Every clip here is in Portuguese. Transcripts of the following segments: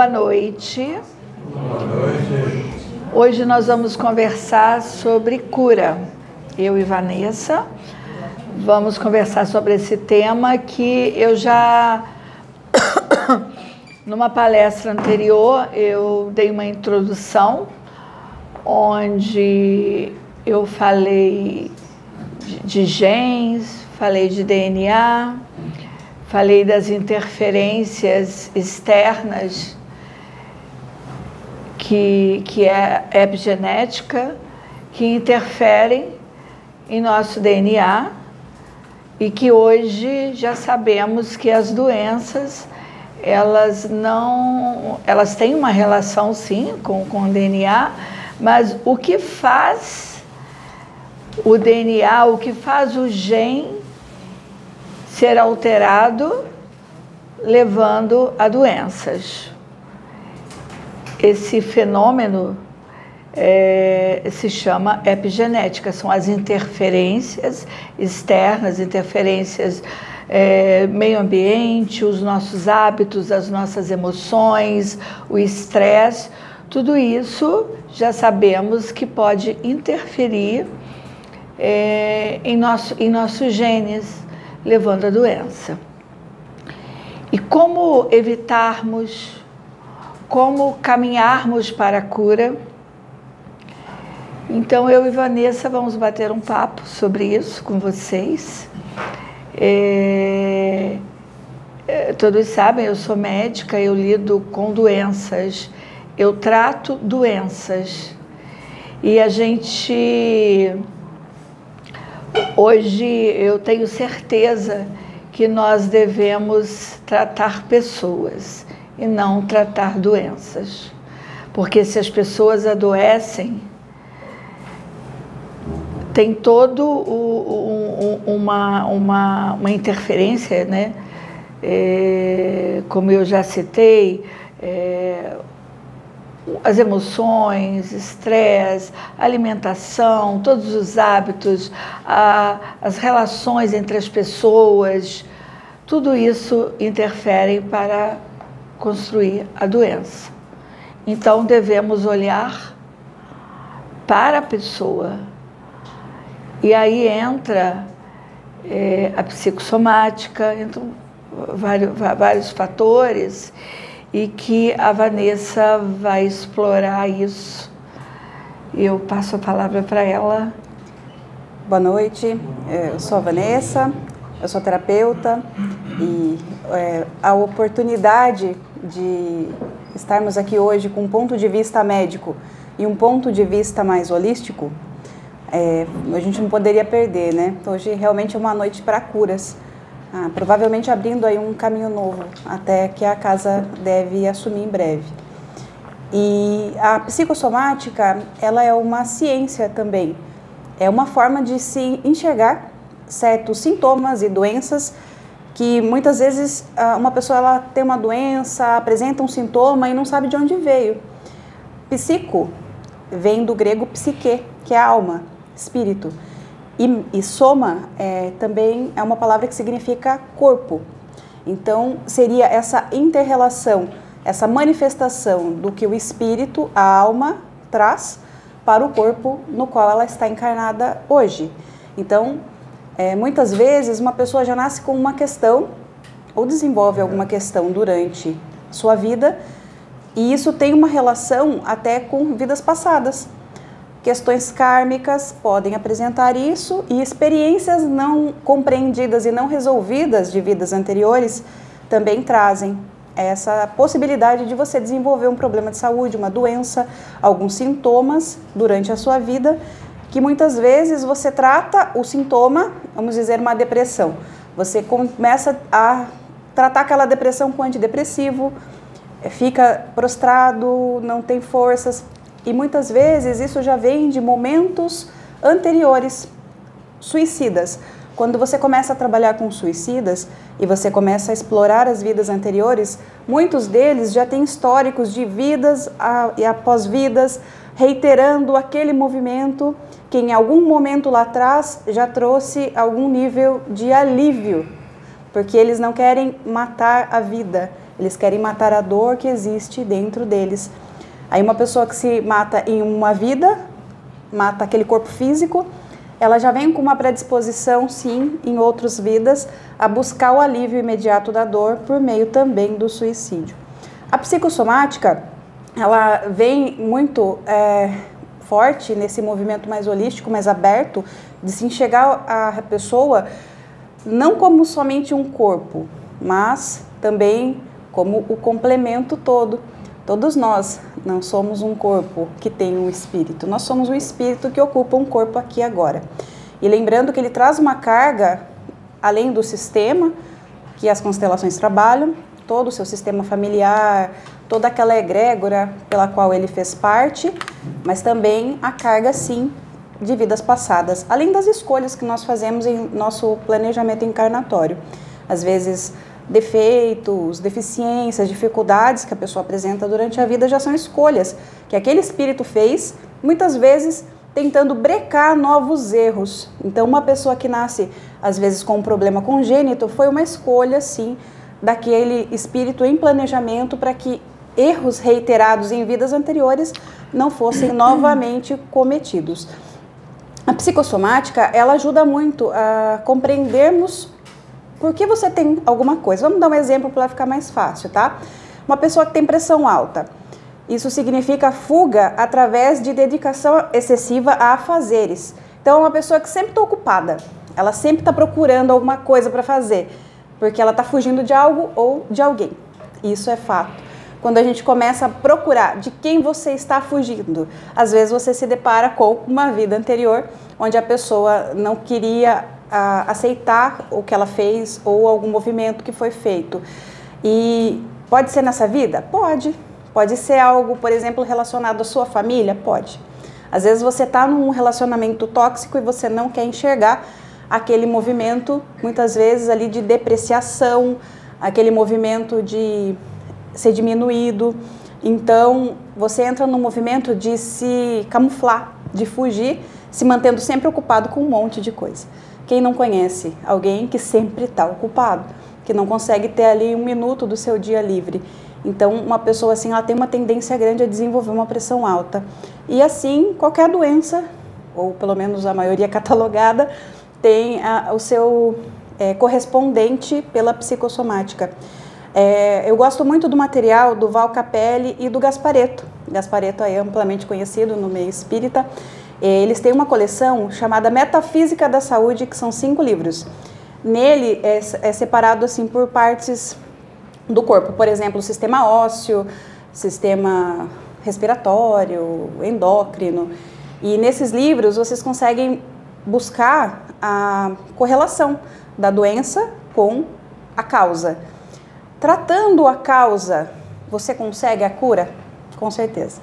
Boa noite. Boa noite. Hoje nós vamos conversar sobre cura. Eu e Vanessa vamos conversar sobre esse tema que eu já numa palestra anterior eu dei uma introdução onde eu falei de, genes, falei de DNA, falei das interferências externas que, que é epigenética, que interferem em nosso DNA e que hoje já sabemos que as doenças elas não elas têm uma relação sim com, com o DNA, mas o que faz o DNA, o que faz o gene ser alterado, levando a doenças. Esse fenômeno é, se chama epigenética, são as interferências externas, interferências é, meio ambiente, os nossos hábitos, as nossas emoções, o estresse, tudo isso já sabemos que pode interferir é, em, nosso, em nossos genes, levando à doença. E como evitarmos, como caminharmos para a cura? Então eu e Vanessa vamos bater um papo sobre isso com vocês. É, é, todos sabem, eu sou médica, eu lido com doenças, eu trato doenças. E a gente Hoje eu tenho certeza que nós devemos tratar pessoas e não tratar doenças. Porque se as pessoas adoecem, tem todo um, uma, uma, uma interferência, né? É, como eu já citei, é, as emoções, estresse, alimentação, todos os hábitos, a, as relações entre as pessoas, tudo isso interfere para construir a doença. Então devemos olhar para a pessoa. E aí entra é, a psicossomática, entram vários, vários fatores e que a Vanessa vai explorar isso. Eu passo a palavra para ela. Boa noite, é, eu sou a Vanessa, eu sou terapeuta e é, a oportunidade de estarmos aqui hoje com um ponto de vista médico e um ponto de vista mais holístico, é, a gente não poderia perder, né? Hoje realmente é uma noite para curas ah, provavelmente abrindo aí um caminho novo, até que a casa deve assumir em breve. E a psicossomática, ela é uma ciência também. É uma forma de se enxergar certos sintomas e doenças que muitas vezes ah, uma pessoa ela tem uma doença, apresenta um sintoma e não sabe de onde veio. Psico vem do grego psique, que é alma, espírito. E, e soma é, também é uma palavra que significa corpo. Então, seria essa interrelação, essa manifestação do que o espírito, a alma, traz para o corpo no qual ela está encarnada hoje. Então, é, muitas vezes uma pessoa já nasce com uma questão ou desenvolve alguma questão durante sua vida e isso tem uma relação até com vidas passadas. Questões kármicas podem apresentar isso e experiências não compreendidas e não resolvidas de vidas anteriores também trazem essa possibilidade de você desenvolver um problema de saúde, uma doença, alguns sintomas durante a sua vida, que muitas vezes você trata o sintoma, vamos dizer, uma depressão. Você começa a tratar aquela depressão com antidepressivo, fica prostrado, não tem forças, e muitas vezes isso já vem de momentos anteriores, suicidas. Quando você começa a trabalhar com suicidas e você começa a explorar as vidas anteriores, muitos deles já têm históricos de vidas e após vidas, reiterando aquele movimento que em algum momento lá atrás já trouxe algum nível de alívio, porque eles não querem matar a vida, Eles querem matar a dor que existe dentro deles. Aí uma pessoa que se mata em uma vida, mata aquele corpo físico, ela já vem com uma predisposição, sim, em outras vidas, a buscar o alívio imediato da dor por meio também do suicídio. A psicossomática, ela vem muito é, forte nesse movimento mais holístico, mais aberto, de se enxergar a pessoa não como somente um corpo, mas também como o complemento todo. Todos nós não somos um corpo que tem um espírito, nós somos um espírito que ocupa um corpo aqui agora. E lembrando que ele traz uma carga além do sistema que as constelações trabalham, todo o seu sistema familiar, toda aquela egrégora pela qual ele fez parte, mas também a carga sim de vidas passadas, além das escolhas que nós fazemos em nosso planejamento encarnatório. Às vezes, defeitos, deficiências, dificuldades que a pessoa apresenta durante a vida já são escolhas que aquele espírito fez, muitas vezes tentando brecar novos erros. Então, uma pessoa que nasce às vezes com um problema congênito foi uma escolha, sim, daquele espírito em planejamento para que erros reiterados em vidas anteriores não fossem novamente cometidos. A psicossomática, ela ajuda muito a compreendermos por que você tem alguma coisa. Vamos dar um exemplo para ficar mais fácil, tá? Uma pessoa que tem pressão alta. Isso significa fuga através de dedicação excessiva a afazeres. Então, é uma pessoa que sempre está ocupada. Ela sempre está procurando alguma coisa para fazer, porque ela está fugindo de algo ou de alguém. Isso é fato quando a gente começa a procurar de quem você está fugindo. Às vezes você se depara com uma vida anterior onde a pessoa não queria ah, aceitar o que ela fez ou algum movimento que foi feito. E pode ser nessa vida? Pode. Pode ser algo, por exemplo, relacionado à sua família? Pode. Às vezes você está num relacionamento tóxico e você não quer enxergar aquele movimento, muitas vezes ali de depreciação, aquele movimento de ser diminuído. Então, você entra no movimento de se camuflar, de fugir, se mantendo sempre ocupado com um monte de coisa. Quem não conhece alguém que sempre está ocupado, que não consegue ter ali um minuto do seu dia livre? Então, uma pessoa assim, ela tem uma tendência grande a desenvolver uma pressão alta. E assim, qualquer doença, ou pelo menos a maioria catalogada, tem a, o seu é, correspondente pela psicossomática. É, eu gosto muito do material do Val Capelli e do Gaspareto. Gaspareto é amplamente conhecido no meio espírita. Eles têm uma coleção chamada Metafísica da Saúde, que são cinco livros. Nele é, é separado assim por partes do corpo, por exemplo, sistema ósseo, sistema respiratório, endócrino. E nesses livros vocês conseguem buscar a correlação da doença com a causa. Tratando a causa, você consegue a cura? Com certeza.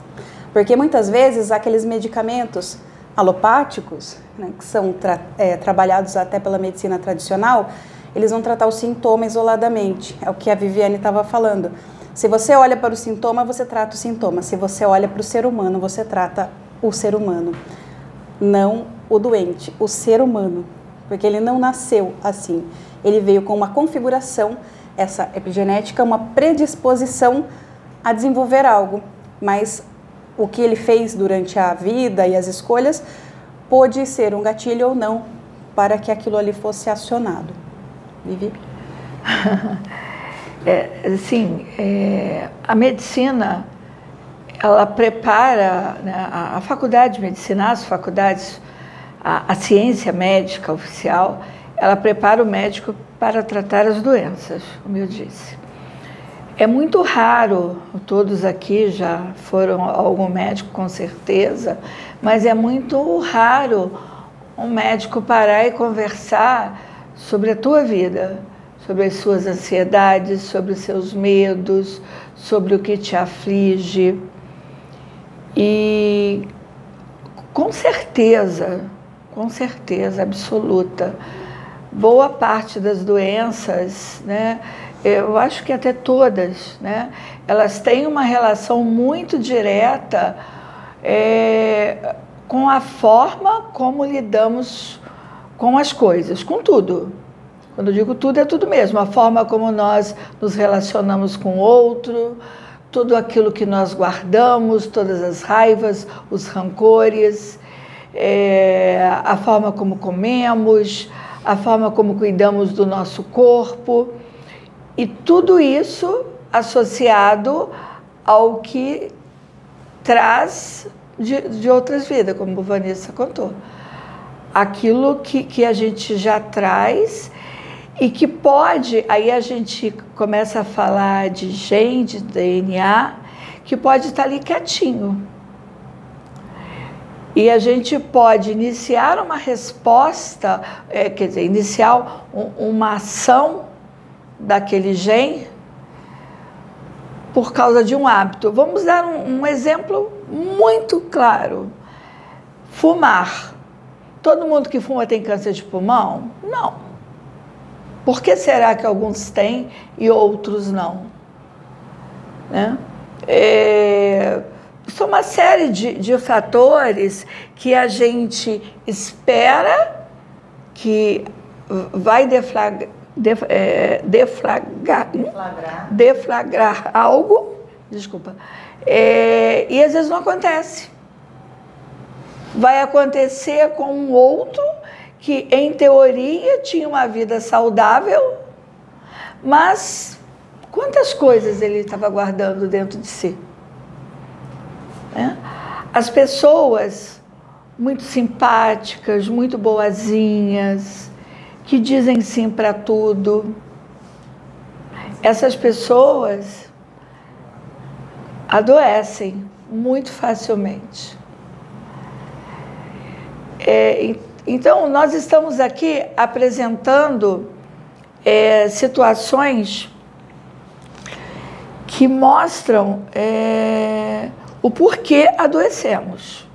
Porque muitas vezes aqueles medicamentos alopáticos, né, que são tra é, trabalhados até pela medicina tradicional, eles vão tratar o sintoma isoladamente. É o que a Viviane estava falando. Se você olha para o sintoma, você trata o sintoma. Se você olha para o ser humano, você trata o ser humano. Não o doente, o ser humano. Porque ele não nasceu assim. Ele veio com uma configuração essa epigenética uma predisposição a desenvolver algo, mas o que ele fez durante a vida e as escolhas pode ser um gatilho ou não para que aquilo ali fosse acionado. Vivi? é, sim, é, a medicina ela prepara né, a, a, faculdade de medicina, as faculdades, a, a ciência médica oficial, ela prepara o médico para tratar as doenças, como eu disse. É muito raro, todos aqui já foram algum médico com certeza, mas é muito raro um médico parar e conversar sobre a tua vida, sobre as suas ansiedades, sobre os seus medos, sobre o que te aflige. E com certeza, com certeza absoluta, boa parte das doenças, né, eu acho que até todas, né, elas têm uma relação muito direta é, com a forma como lidamos com as coisas, com tudo, Quando eu digo tudo, é tudo mesmo. A forma como nós nos relacionamos com o outro, tudo aquilo que nós guardamos, todas as raivas, os rancores, é, a forma como comemos, a forma como cuidamos do nosso corpo. E tudo isso associado ao que traz de, de outras vidas, como Vanessa contou. Aquilo que, que a gente já traz e que pode, aí a gente começa a falar de gente, de DNA, que pode estar ali quietinho. E a gente pode iniciar uma resposta, é, quer dizer, iniciar um, uma ação daquele gene por causa de um hábito. Vamos dar um, um exemplo muito claro: fumar. Todo mundo que fuma tem câncer de pulmão? Não. Por que será que alguns têm e outros não? Né? É, são uma série de, de fatores que a gente espera que vai deflagrar, def, é, deflagrar, deflagrar. deflagrar algo, desculpa, é, e às vezes não acontece. Vai acontecer com um outro que, em teoria, tinha uma vida saudável, mas quantas coisas ele estava guardando dentro de si? Né? As pessoas muito simpáticas, muito boazinhas, que dizem sim para tudo. Essas pessoas adoecem muito facilmente. É, então, nós estamos aqui apresentando é, situações que mostram é, o porquê adoecemos.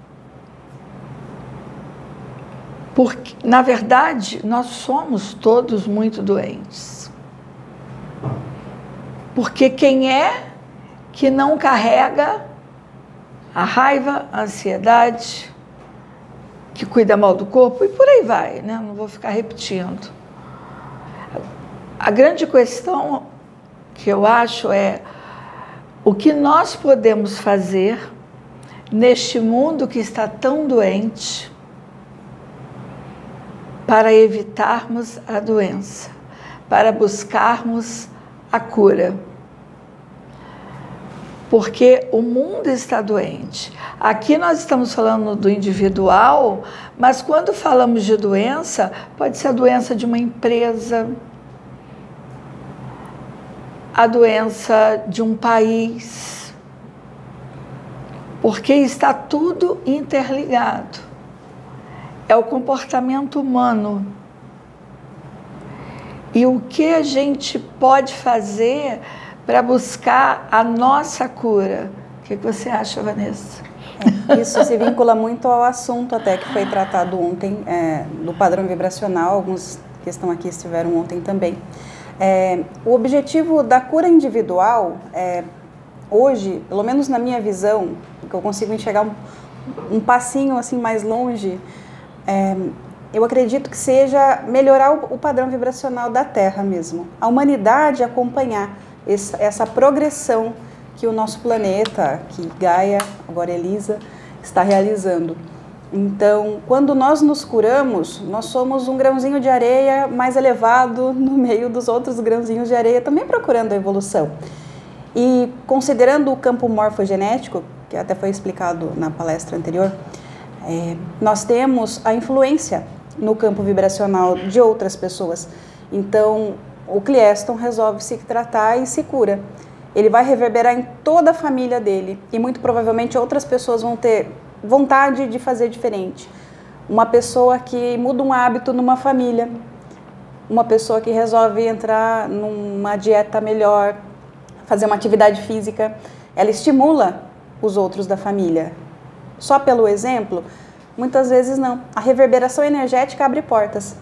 Porque, na verdade, nós somos todos muito doentes. Porque quem é que não carrega a raiva, a ansiedade, que cuida mal do corpo e por aí vai, né? Não vou ficar repetindo. A grande questão que eu acho é o que nós podemos fazer neste mundo que está tão doente para evitarmos a doença, para buscarmos a cura porque o mundo está doente. Aqui nós estamos falando do individual, mas quando falamos de doença, pode ser a doença de uma empresa, a doença de um país, porque está tudo interligado. É o comportamento humano. E o que a gente pode fazer para buscar a nossa cura. O que você acha, Vanessa? É, isso se vincula muito ao assunto até que foi tratado ontem é, do padrão vibracional. Alguns que estão aqui estiveram ontem também. É, o objetivo da cura individual, é, hoje, pelo menos na minha visão, que eu consigo enxergar um, um passinho assim mais longe, é, eu acredito que seja melhorar o, o padrão vibracional da Terra mesmo. A humanidade acompanhar essa progressão que o nosso planeta, que Gaia, agora Elisa, está realizando. Então, quando nós nos curamos, nós somos um grãozinho de areia mais elevado no meio dos outros grãozinhos de areia, também procurando a evolução. E considerando o campo morfogenético, que até foi explicado na palestra anterior, é, nós temos a influência no campo vibracional de outras pessoas. Então, o Clieston resolve se tratar e se cura. Ele vai reverberar em toda a família dele e muito provavelmente outras pessoas vão ter vontade de fazer diferente. Uma pessoa que muda um hábito numa família, uma pessoa que resolve entrar numa dieta melhor, fazer uma atividade física, ela estimula os outros da família. Só pelo exemplo, muitas vezes não. A reverberação energética abre portas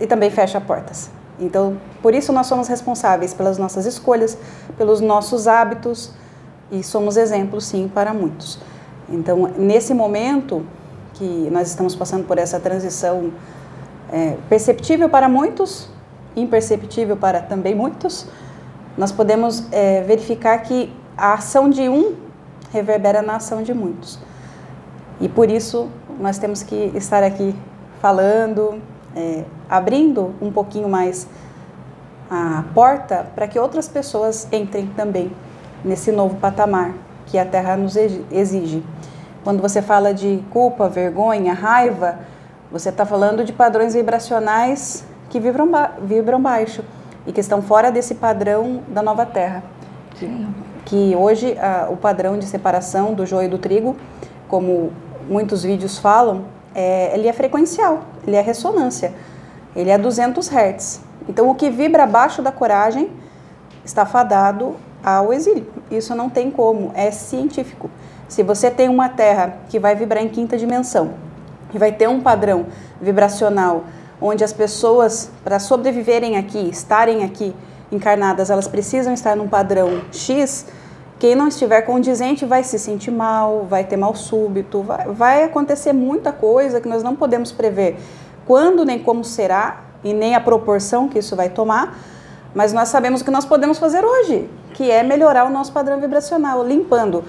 e também fecha portas. Então, por isso nós somos responsáveis pelas nossas escolhas, pelos nossos hábitos e somos exemplos, sim, para muitos. Então, nesse momento que nós estamos passando por essa transição é, perceptível para muitos imperceptível para também muitos, nós podemos é, verificar que a ação de um reverbera na ação de muitos. E por isso nós temos que estar aqui falando, é, abrindo um pouquinho mais a porta para que outras pessoas entrem também nesse novo patamar que a Terra nos exige. Quando você fala de culpa, vergonha, raiva, você está falando de padrões vibracionais que vibram, ba vibram baixo e que estão fora desse padrão da nova Terra. Sim. Que hoje a, o padrão de separação do joio e do trigo, como muitos vídeos falam, é, ele é frequencial, ele é ressonância, ele é 200 Hz. Então, o que vibra abaixo da coragem está fadado ao exílio. Isso não tem como, é científico. Se você tem uma Terra que vai vibrar em quinta dimensão, e vai ter um padrão vibracional onde as pessoas, para sobreviverem aqui, estarem aqui encarnadas, elas precisam estar num padrão X, quem não estiver condizente vai se sentir mal, vai ter mal súbito, vai, vai acontecer muita coisa que nós não podemos prever quando nem como será e nem a proporção que isso vai tomar, mas nós sabemos o que nós podemos fazer hoje, que é melhorar o nosso padrão vibracional, limpando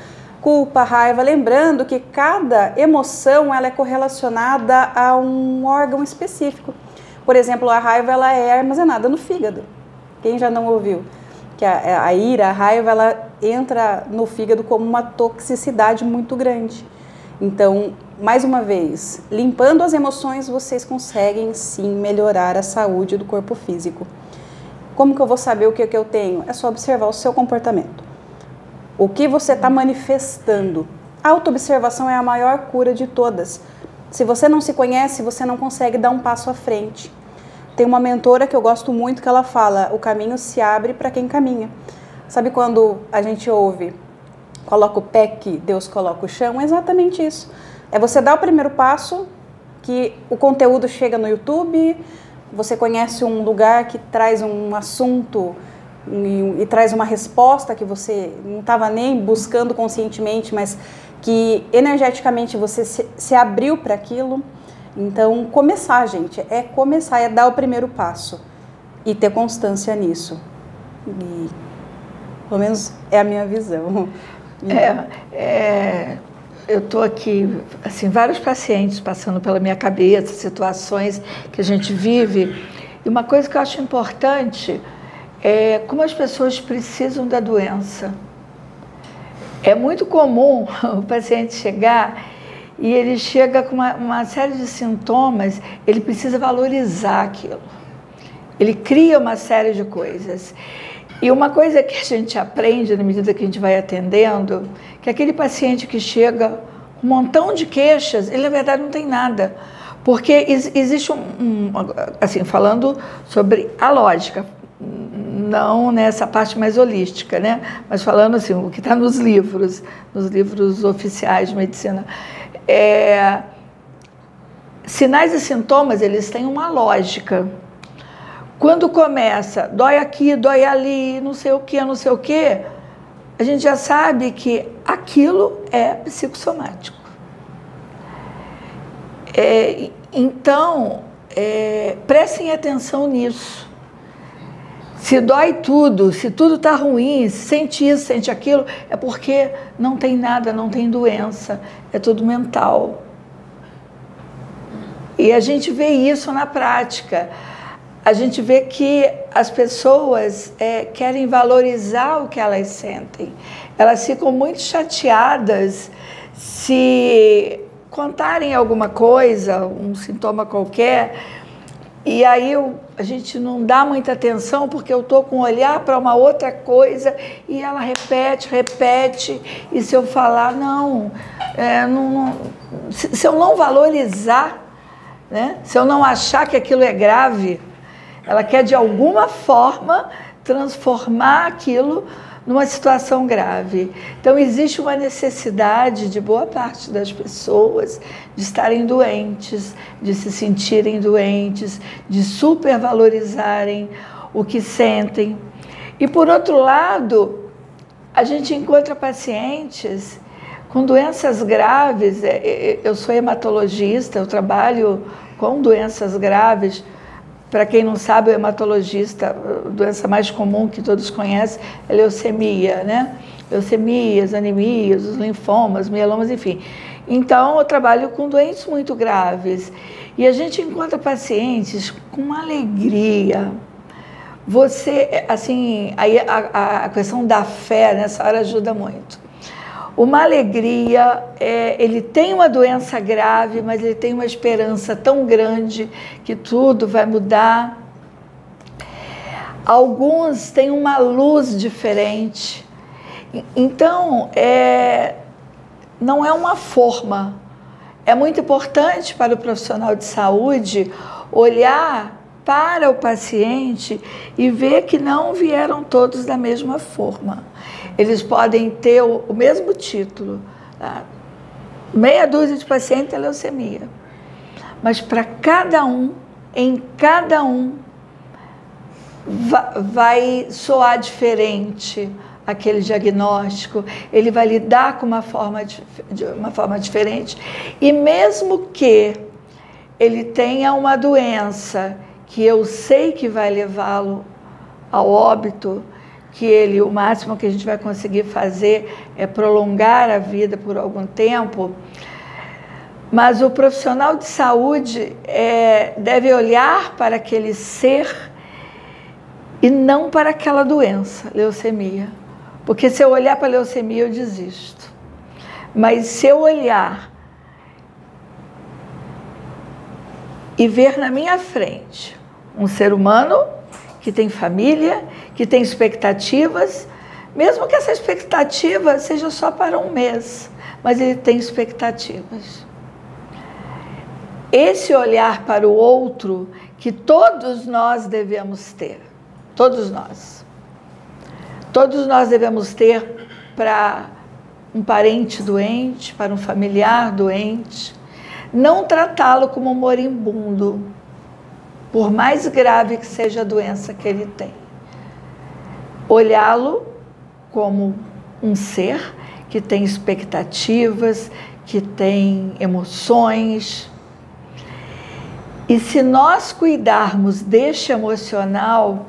culpa, raiva, lembrando que cada emoção ela é correlacionada a um órgão específico. Por exemplo, a raiva ela é armazenada no fígado. Quem já não ouviu? Que a, a ira, a raiva, ela entra no fígado como uma toxicidade muito grande. Então, mais uma vez, limpando as emoções, vocês conseguem sim melhorar a saúde do corpo físico. Como que eu vou saber o que, que eu tenho? É só observar o seu comportamento. O que você está manifestando. A autoobservação é a maior cura de todas. Se você não se conhece, você não consegue dar um passo à frente. Tem uma mentora que eu gosto muito que ela fala: o caminho se abre para quem caminha. Sabe quando a gente ouve, coloca o pé que Deus coloca o chão? É exatamente isso. É você dar o primeiro passo, que o conteúdo chega no YouTube, você conhece um lugar que traz um assunto e, e traz uma resposta que você não estava nem buscando conscientemente, mas que energeticamente você se, se abriu para aquilo. Então, começar, gente, é começar, é dar o primeiro passo e ter constância nisso. E, pelo menos é a minha visão. É, é eu estou aqui, assim, vários pacientes passando pela minha cabeça, situações que a gente vive. E uma coisa que eu acho importante é, como as pessoas precisam da doença. É muito comum o paciente chegar e ele chega com uma, uma série de sintomas, ele precisa valorizar aquilo. Ele cria uma série de coisas. E uma coisa que a gente aprende na medida que a gente vai atendendo, que aquele paciente que chega um montão de queixas, ele na verdade não tem nada. Porque existe um, um assim, falando sobre a lógica, não nessa parte mais holística, né? Mas falando assim, o que está nos livros, nos livros oficiais de medicina. É, sinais e sintomas, eles têm uma lógica. Quando começa, dói aqui, dói ali, não sei o que, não sei o que, a gente já sabe que aquilo é psicossomático. É, então, é, prestem atenção nisso. Se dói tudo, se tudo está ruim, se sente isso, sente aquilo, é porque não tem nada, não tem doença, é tudo mental. E a gente vê isso na prática. A gente vê que as pessoas é, querem valorizar o que elas sentem. Elas ficam muito chateadas se contarem alguma coisa, um sintoma qualquer, e aí eu, a gente não dá muita atenção porque eu estou com um olhar para uma outra coisa e ela repete, repete. E se eu falar, não, é, não, não se, se, eu não valorizar, né, se eu não achar que aquilo é grave, ela quer de alguma forma transformar aquilo numa situação grave. Então, existe uma necessidade de boa parte das pessoas de estarem doentes, de se sentirem doentes, de supervalorizarem o que sentem. E, por outro lado, a gente encontra pacientes com doenças graves. É, é, eu sou hematologista, eu trabalho com doenças graves para quem não sabe, o hematologista, a doença mais comum que todos conhecem é leucemia, né? Leucemias, anemias, os linfomas, mielomas, enfim. Então, eu trabalho com doentes muito graves e a gente encontra pacientes com uma alegria. Você, assim, aí a, a questão da fé nessa hora ajuda muito. Uma alegria, é, ele tem uma doença grave, mas ele tem uma esperança tão grande que tudo vai mudar. Alguns têm uma luz diferente. Então, é, não é uma forma. É muito importante para o profissional de saúde olhar para o paciente e ver que não vieram todos da mesma forma. Eles podem ter o, o mesmo título, tá? meia dúzia de pacientes é leucemia, mas para cada um, em cada um, vai soar diferente aquele diagnóstico, ele vai lidar com uma forma, de, uma forma diferente. E mesmo que ele tenha uma doença que eu sei que vai levá-lo ao óbito, que ele, o máximo que a gente vai conseguir fazer é prolongar a vida por algum tempo, mas o profissional de saúde é, deve olhar para aquele ser e não para aquela doença, leucemia. Porque se eu olhar para a leucemia, eu desisto. Mas se eu olhar e ver na minha frente um ser humano que tem família, que tem expectativas, mesmo que essa expectativa seja só para um mês, mas ele tem expectativas. Esse olhar para o outro que todos nós devemos ter, todos nós todos nós devemos ter para um parente doente, para um familiar doente, não tratá-lo como um moribundo, por mais grave que seja a doença que ele tem. Olhá-lo como um ser que tem expectativas, que tem emoções. E se nós cuidarmos deste emocional,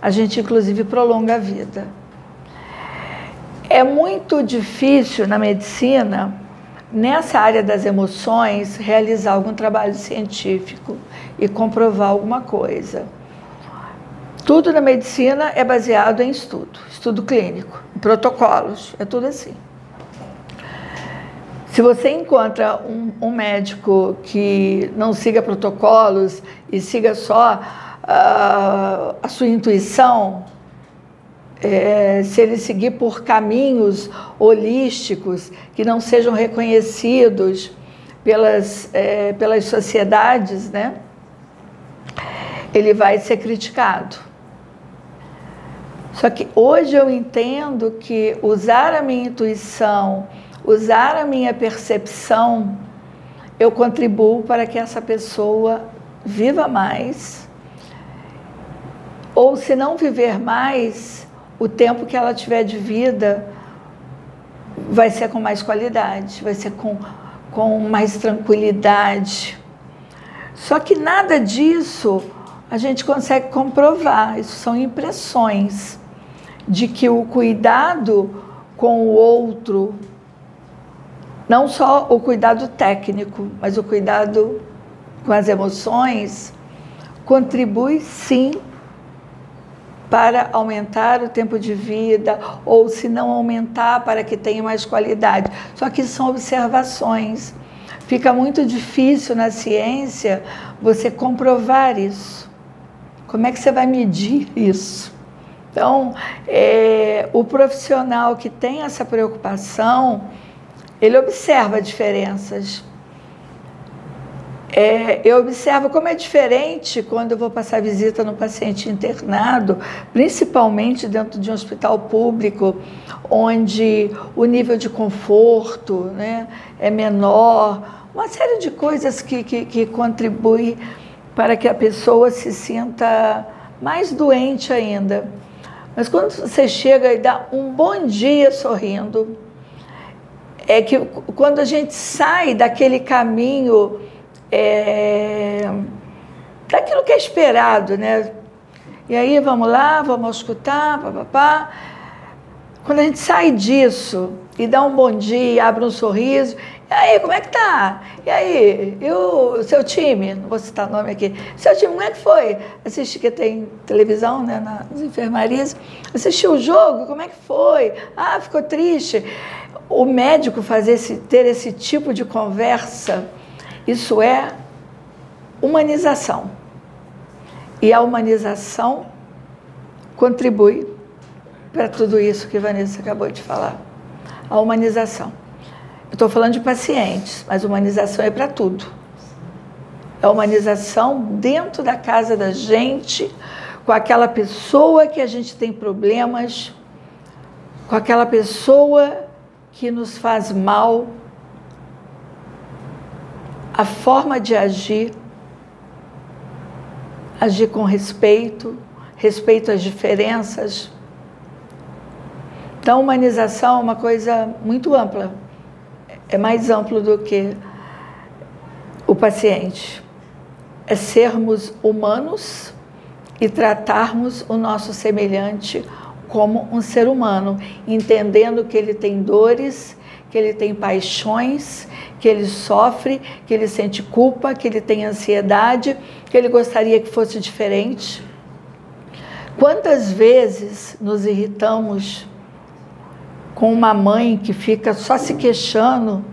a gente inclusive prolonga a vida. É muito difícil na medicina, nessa área das emoções, realizar algum trabalho científico e comprovar alguma coisa. Tudo na medicina é baseado em estudo, estudo clínico, protocolos, é tudo assim. Se você encontra um, um médico que não siga protocolos e siga só uh, a sua intuição, é, se ele seguir por caminhos holísticos que não sejam reconhecidos pelas, é, pelas sociedades, né? ele vai ser criticado. Só que hoje eu entendo que usar a minha intuição, usar a minha percepção, eu contribuo para que essa pessoa viva mais ou se não viver mais, o tempo que ela tiver de vida vai ser com mais qualidade, vai ser com, com mais tranquilidade. Só que nada disso a gente consegue comprovar, isso são impressões de que o cuidado com o outro, não só o cuidado técnico, mas o cuidado com as emoções, contribui sim para aumentar o tempo de vida, ou se não aumentar, para que tenha mais qualidade. Só que são observações. Fica muito difícil na ciência você comprovar isso. Como é que você vai medir isso? Então, é, o profissional que tem essa preocupação, ele observa diferenças é, eu observo como é diferente quando eu vou passar visita no paciente internado, principalmente dentro de um hospital público, onde o nível de conforto né, é menor, uma série de coisas que, que, que contribuem para que a pessoa se sinta mais doente ainda. Mas quando você chega e dá um bom dia sorrindo, é que quando a gente sai daquele caminho é, daquilo que é esperado, né? E aí vamos lá, vamos escutar, papapá. Quando a gente sai disso e dá um bom dia, abre um sorriso, e aí, como é que tá? E aí, e o seu time? Não vou citar nome aqui. Seu time, como é que foi? Assisti que tem televisão, né, nas enfermarias. Assistiu o jogo, como é que foi? Ah, ficou triste. O médico fazer esse, ter esse tipo de conversa, isso é humanização. E a humanização contribui para tudo isso que Vanessa acabou de falar. A humanização. Estou falando de pacientes, mas humanização é para tudo. É humanização dentro da casa da gente, com aquela pessoa que a gente tem problemas, com aquela pessoa que nos faz mal. A forma de agir, agir com respeito, respeito às diferenças. Então, humanização é uma coisa muito ampla é mais amplo do que o paciente. É sermos humanos e tratarmos o nosso semelhante como um ser humano, entendendo que ele tem dores, que ele tem paixões, que ele sofre, que ele sente culpa, que ele tem ansiedade, que ele gostaria que fosse diferente. Quantas vezes nos irritamos com uma mãe que fica só se queixando,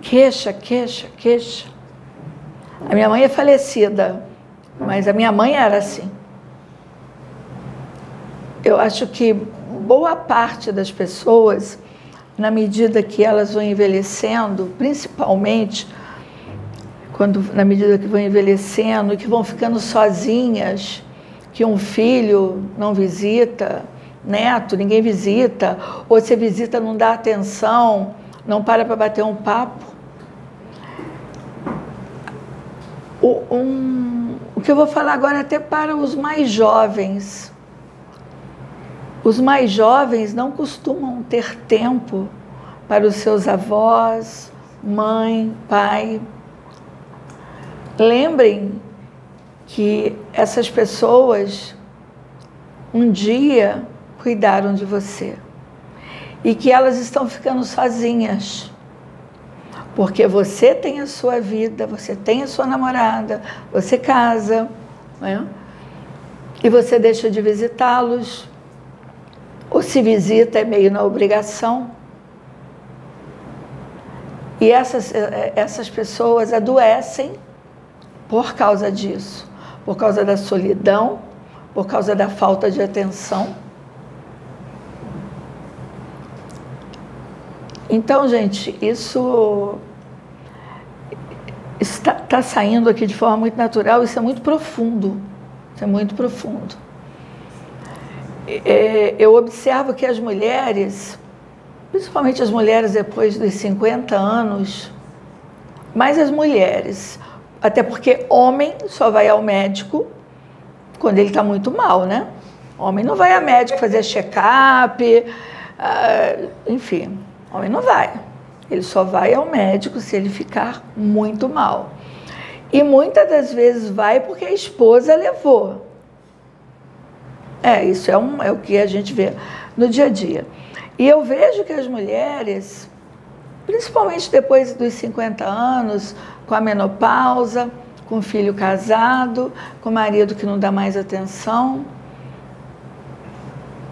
queixa, queixa, queixa. A minha mãe é falecida, mas a minha mãe era assim. Eu acho que boa parte das pessoas, na medida que elas vão envelhecendo, principalmente quando na medida que vão envelhecendo, que vão ficando sozinhas, que um filho não visita, neto, ninguém visita, ou você visita, não dá atenção, não para para bater um papo. O, um, o que eu vou falar agora é até para os mais jovens. Os mais jovens não costumam ter tempo para os seus avós, mãe, pai. Lembrem que essas pessoas um dia cuidaram de você e que elas estão ficando sozinhas. Porque você tem a sua vida, você tem a sua namorada, você casa, né? e você deixa de visitá-los, ou se visita é meio na obrigação. E essas, eh, essas pessoas adoecem por causa disso, por causa da solidão, por causa da falta de atenção. Então, gente, isso está, está saindo aqui de forma muito natural, isso é muito profundo. Isso é muito profundo. É, eu observo que as mulheres, principalmente as mulheres depois dos 50 anos, mais as mulheres, até porque homem só vai ao médico quando ele está muito mal, né? Homem não vai a médico fazer check-up, uh, enfim. Homem não vai. Ele só vai ao médico se ele ficar muito mal. E muitas das vezes vai porque a esposa levou. É, isso é, um, é o que a gente vê no dia a dia. E eu vejo que as mulheres, principalmente depois dos 50 anos, com a menopausa, com o filho casado, com o marido que não dá mais atenção,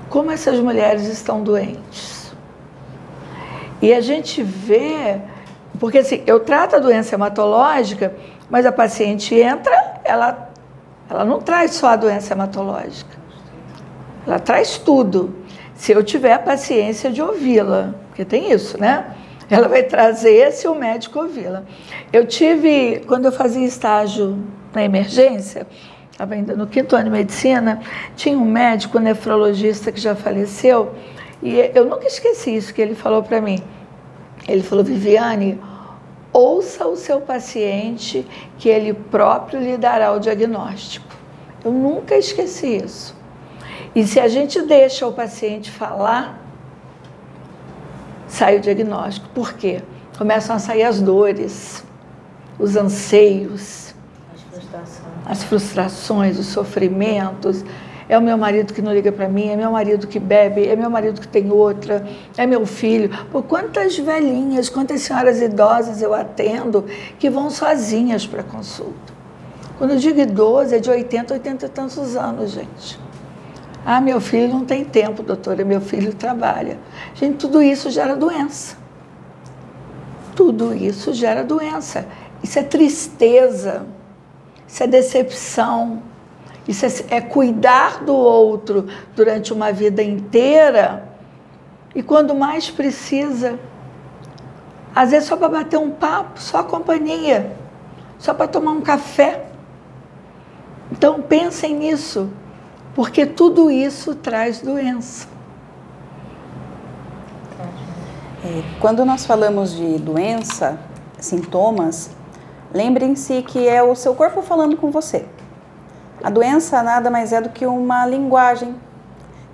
como essas mulheres estão doentes. E a gente vê, porque assim, eu trato a doença hematológica, mas a paciente entra, ela, ela não traz só a doença hematológica, ela traz tudo. Se eu tiver a paciência de ouvi-la, porque tem isso, né? Ela vai trazer se o médico ouvi-la. Eu tive, quando eu fazia estágio na emergência, estava ainda no quinto ano de medicina, tinha um médico nefrologista que já faleceu, e eu nunca esqueci isso que ele falou para mim. Ele falou, Viviane, ouça o seu paciente que ele próprio lhe dará o diagnóstico. Eu nunca esqueci isso. E se a gente deixa o paciente falar, sai o diagnóstico. Por quê? Começam a sair as dores, os anseios. As frustrações. as frustrações, os sofrimentos. É o meu marido que não liga para mim, é meu marido que bebe, é meu marido que tem outra, é meu filho. Por quantas velhinhas, quantas senhoras idosas eu atendo que vão sozinhas para consulta? Quando eu digo idoso, é de 80, 80 e tantos anos, gente. Ah, meu filho não tem tempo, doutora, meu filho trabalha. Gente, tudo isso gera doença. Tudo isso gera doença. Isso é tristeza, isso é decepção, isso é, é cuidar do outro durante uma vida inteira e quando mais precisa, às vezes só para bater um papo, só companhia, só para tomar um café. Então pensem nisso, porque tudo isso traz doença. É, quando nós falamos de doença, sintomas, Lembrem-se que é o seu corpo falando com você. A doença nada mais é do que uma linguagem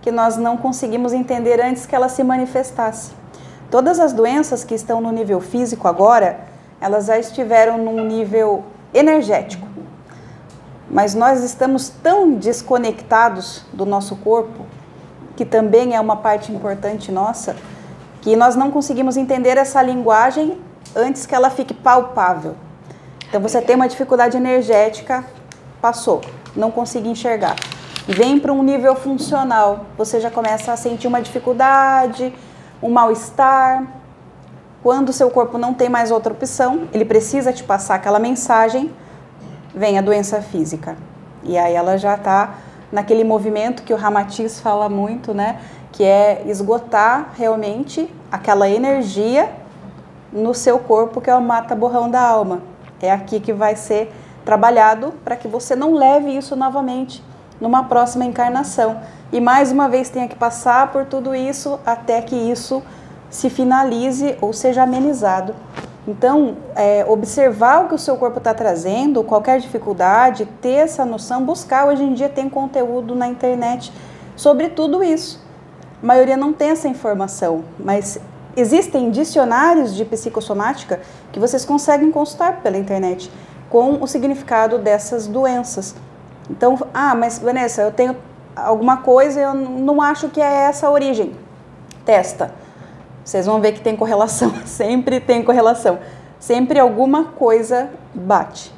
que nós não conseguimos entender antes que ela se manifestasse. Todas as doenças que estão no nível físico agora, elas já estiveram num nível energético. Mas nós estamos tão desconectados do nosso corpo, que também é uma parte importante nossa, que nós não conseguimos entender essa linguagem antes que ela fique palpável. Então você tem uma dificuldade energética, passou, não consegui enxergar. Vem para um nível funcional, você já começa a sentir uma dificuldade, um mal-estar. Quando o seu corpo não tem mais outra opção, ele precisa te passar aquela mensagem, vem a doença física. E aí ela já está naquele movimento que o Ramatiz fala muito, né? Que é esgotar realmente aquela energia no seu corpo, que é o mata-borrão da alma. É aqui que vai ser trabalhado para que você não leve isso novamente numa próxima encarnação. E mais uma vez tenha que passar por tudo isso até que isso se finalize ou seja amenizado. Então, é, observar o que o seu corpo está trazendo, qualquer dificuldade, ter essa noção, buscar. Hoje em dia tem conteúdo na internet sobre tudo isso. A maioria não tem essa informação, mas Existem dicionários de psicossomática que vocês conseguem consultar pela internet com o significado dessas doenças. Então, ah, mas Vanessa, eu tenho alguma coisa eu não acho que é essa a origem. Testa. Vocês vão ver que tem correlação, sempre tem correlação. Sempre alguma coisa bate.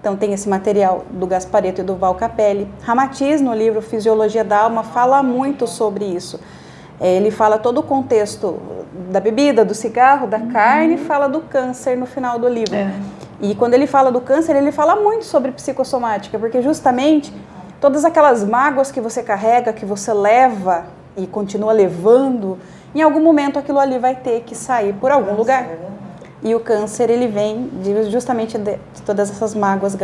Então tem esse material do Gaspareto e do Val Capelli. Ramatiz, no livro Fisiologia da Alma, fala muito sobre isso. É, ele fala todo o contexto da bebida, do cigarro, da uhum. carne, fala do câncer no final do livro. É. E quando ele fala do câncer, ele fala muito sobre psicossomática, porque justamente todas aquelas mágoas que você carrega, que você leva e continua levando, em algum momento aquilo ali vai ter que sair por algum lugar. E o câncer ele vem de, justamente de, de todas essas mágoas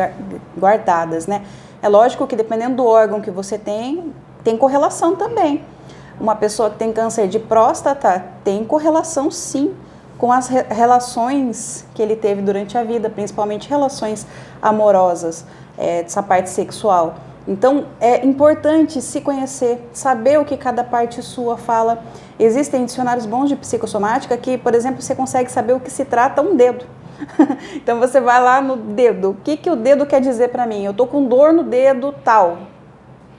guardadas, né? É lógico que dependendo do órgão que você tem, tem correlação também. Uma pessoa que tem câncer de próstata tem correlação sim com as re relações que ele teve durante a vida, principalmente relações amorosas, é, dessa parte sexual. Então é importante se conhecer, saber o que cada parte sua fala. Existem dicionários bons de psicossomática que, por exemplo, você consegue saber o que se trata um dedo. então você vai lá no dedo. O que, que o dedo quer dizer para mim? Eu tô com dor no dedo tal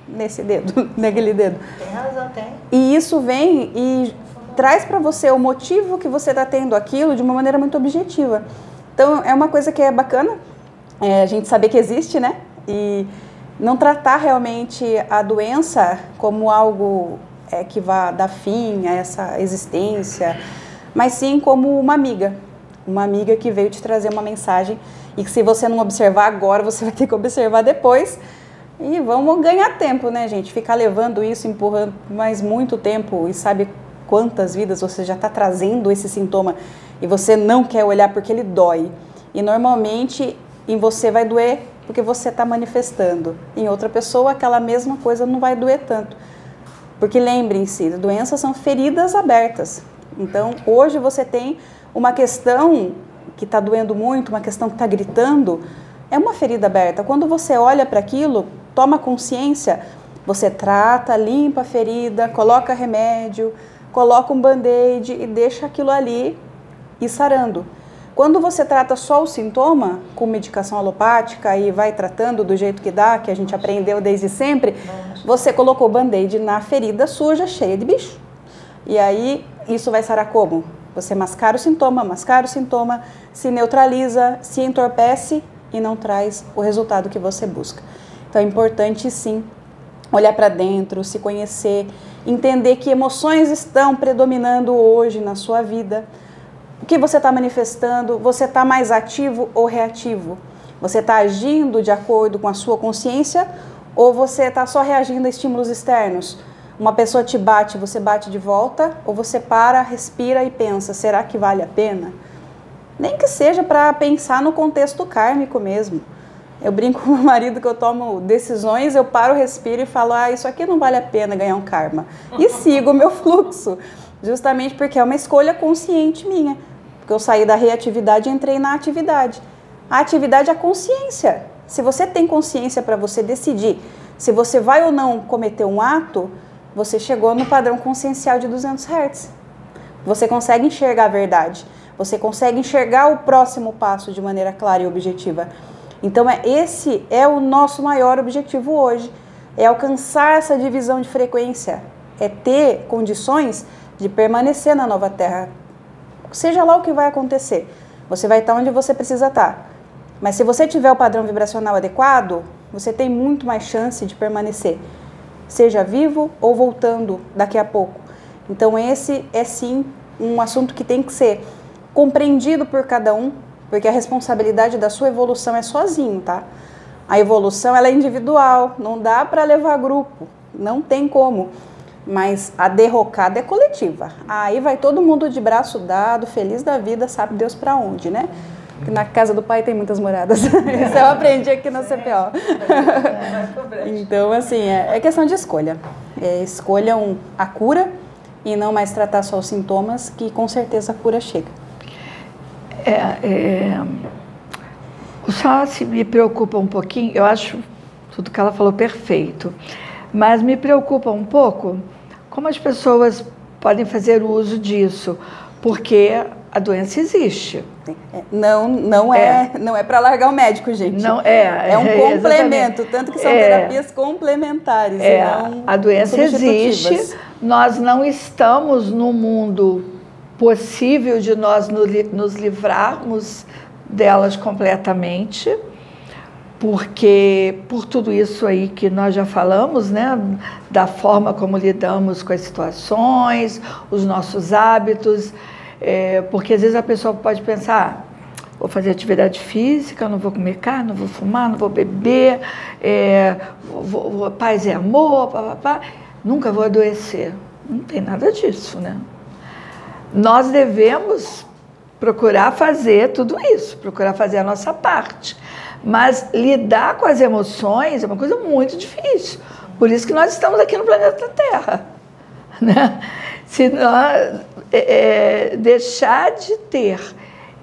nesse dedo, naquele dedo. Tem razão, tem. E isso vem e traz para você o motivo que você está tendo aquilo de uma maneira muito objetiva. Então é uma coisa que é bacana é, a gente saber que existe, né? E não tratar realmente a doença como algo é, que vá dar fim a essa existência, mas sim como uma amiga, uma amiga que veio te trazer uma mensagem e que se você não observar agora, você vai ter que observar depois e vamos ganhar tempo, né, gente? Ficar levando isso, empurrando mais muito tempo e sabe quantas vidas você já está trazendo esse sintoma e você não quer olhar porque ele dói. E normalmente em você vai doer porque você está manifestando. Em outra pessoa, aquela mesma coisa não vai doer tanto. Porque lembrem-se, doenças são feridas abertas. Então, hoje você tem uma questão que está doendo muito, uma questão que está gritando, é uma ferida aberta. Quando você olha para aquilo, toma consciência, você trata, limpa a ferida, coloca remédio, coloca um band-aid e deixa aquilo ali ir sarando. Quando você trata só o sintoma com medicação alopática e vai tratando do jeito que dá, que a gente aprendeu desde sempre, você colocou band-aid na ferida suja, cheia de bicho. E aí isso vai sarar como? Você mascara o sintoma, mascara o sintoma, se neutraliza, se entorpece e não traz o resultado que você busca. Então é importante sim olhar para dentro, se conhecer, entender que emoções estão predominando hoje na sua vida o que você está manifestando? Você está mais ativo ou reativo? Você está agindo de acordo com a sua consciência ou você está só reagindo a estímulos externos? Uma pessoa te bate, você bate de volta ou você para, respira e pensa: será que vale a pena? Nem que seja para pensar no contexto kármico mesmo. Eu brinco com meu marido que eu tomo decisões, eu paro, respiro e falo: ah, isso aqui não vale a pena ganhar um karma. E sigo o meu fluxo, justamente porque é uma escolha consciente minha. Porque eu saí da reatividade e entrei na atividade. A atividade é a consciência. Se você tem consciência para você decidir se você vai ou não cometer um ato, você chegou no padrão consciencial de 200 Hz. Você consegue enxergar a verdade. Você consegue enxergar o próximo passo de maneira clara e objetiva. Então, é, esse é o nosso maior objetivo hoje: é alcançar essa divisão de frequência, é ter condições de permanecer na nova Terra seja lá o que vai acontecer, você vai estar onde você precisa estar. Mas se você tiver o padrão vibracional adequado, você tem muito mais chance de permanecer, seja vivo ou voltando daqui a pouco. Então esse é sim um assunto que tem que ser compreendido por cada um, porque a responsabilidade da sua evolução é sozinho, tá? A evolução ela é individual, não dá para levar grupo, não tem como mas a derrocada é coletiva. Aí vai todo mundo de braço dado, feliz da vida, sabe Deus para onde, né? Porque na casa do pai tem muitas moradas. Isso eu aprendi aqui na CPO. então, assim, é, é, questão de escolha. É, escolham a cura e não mais tratar só os sintomas, que com certeza a cura chega. É, é, só se me preocupa um pouquinho, eu acho tudo que ela falou perfeito, mas me preocupa um pouco como as pessoas podem fazer uso disso? Porque a doença existe. Não, não é, é. não é para largar o médico, gente. Não é. É um complemento, tanto que são é, terapias complementares. É, a doença existe. Nós não estamos no mundo possível de nós nos livrarmos delas completamente porque por tudo isso aí que nós já falamos, né, da forma como lidamos com as situações, os nossos hábitos, é, porque às vezes a pessoa pode pensar, ah, vou fazer atividade física, não vou comer carne, não vou fumar, não vou beber, é, vou, vou, paz e amor, pá, pá, pá, nunca vou adoecer. Não tem nada disso, né? Nós devemos procurar fazer tudo isso, procurar fazer a nossa parte. Mas lidar com as emoções é uma coisa muito difícil. Por isso que nós estamos aqui no planeta Terra. Né? Se nós é, é, deixar de ter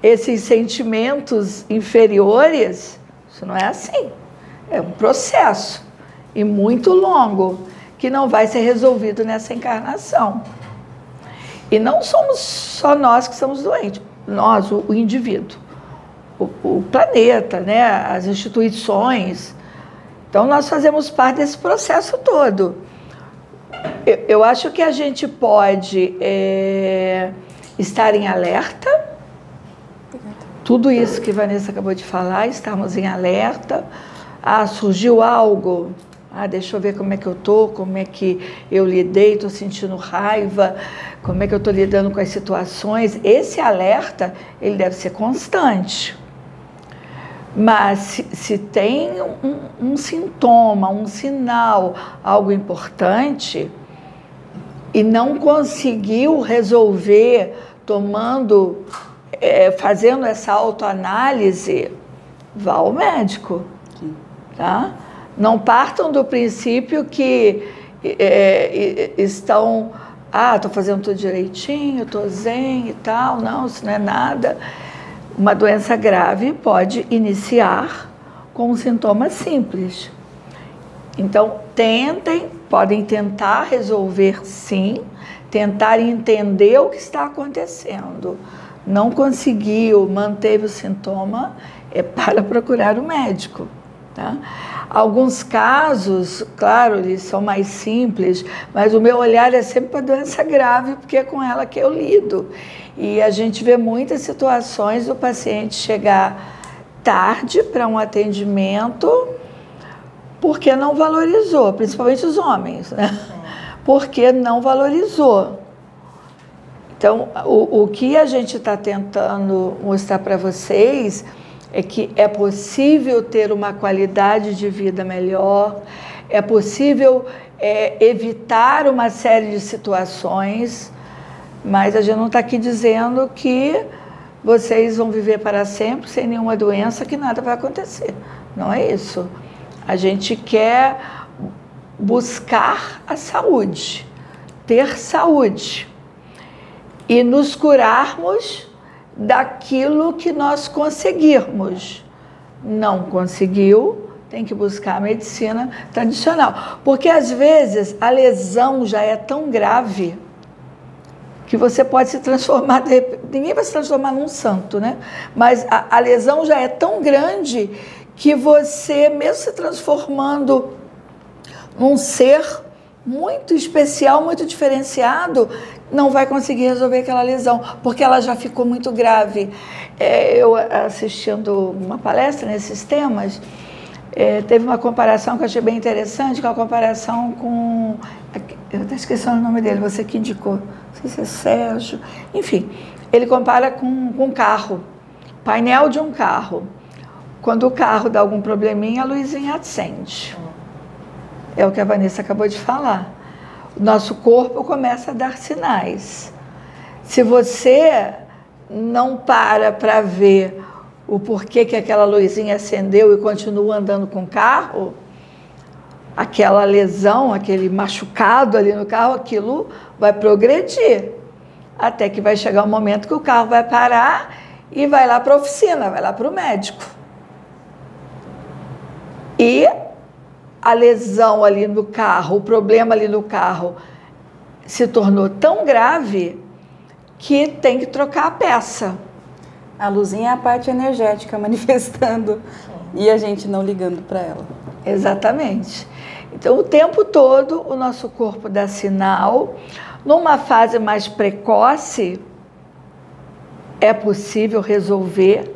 esses sentimentos inferiores, isso não é assim. É um processo e muito longo que não vai ser resolvido nessa encarnação. E não somos só nós que somos doentes, nós, o, o indivíduo o, o planeta, né? as instituições. Então, nós fazemos parte desse processo todo. Eu, eu acho que a gente pode é, estar em alerta. Tudo isso que Vanessa acabou de falar, estamos em alerta. Ah, surgiu algo. Ah, deixa eu ver como é que eu tô, como é que eu lidei, estou sentindo raiva, como é que eu estou lidando com as situações. Esse alerta, ele deve ser constante. Mas se, se tem um, um, sintoma, um sinal, algo importante, e não conseguiu resolver tomando, é, fazendo essa autoanálise, vá ao médico. Tá? Não partam do princípio que é, estão, ah, estou fazendo tudo direitinho, estou zen e tal. Não, isso não é nada. Uma doença grave pode iniciar com um sintoma simples. Então, tentem, podem tentar resolver sim, tentar entender o que está acontecendo. Não conseguiu, manteve o sintoma, é para procurar o médico. Tá? Alguns casos, claro, eles são mais simples, mas o meu olhar é sempre para doença grave, porque é com ela que eu lido. E a gente vê muitas situações do paciente chegar tarde para um atendimento porque não valorizou, principalmente os homens, né? Porque não valorizou. Então, o, o que a gente está tentando mostrar para vocês é que é possível ter uma qualidade de vida melhor, é possível é, evitar uma série de situações, mas a gente não está aqui dizendo que vocês vão viver para sempre sem nenhuma doença, que nada vai acontecer. Não é isso. A gente quer buscar a saúde, ter saúde e nos curarmos daquilo que nós conseguirmos. Não conseguiu, tem que buscar a medicina tradicional. Porque às vezes a lesão já é tão grave que você pode se transformar, ninguém vai se transformar num santo, né? Mas a, a lesão já é tão grande que você, mesmo se transformando num ser muito especial, muito diferenciado, não vai conseguir resolver aquela lesão, porque ela já ficou muito grave. É, eu assistindo uma palestra nesses temas, é, teve uma comparação que eu achei bem interessante, que é a comparação com. Eu até esqueci o nome dele, você que indicou, não sei se é Sérgio. Enfim, ele compara com, com um carro, painel de um carro. Quando o carro dá algum probleminha, a luzinha acende. É o que a Vanessa acabou de falar. O nosso corpo começa a dar sinais. Se você não para para ver o porquê que aquela luzinha acendeu e continua andando com o carro, aquela lesão, aquele machucado ali no carro, aquilo vai progredir. Até que vai chegar um momento que o carro vai parar e vai lá para a oficina, vai lá para o médico. E a lesão ali no carro, o problema ali no carro se tornou tão grave que tem que trocar a peça. A luzinha é a parte energética manifestando e a gente não ligando para ela. Exatamente. Então, o tempo todo, o nosso corpo dá sinal. Numa fase mais precoce, é possível resolver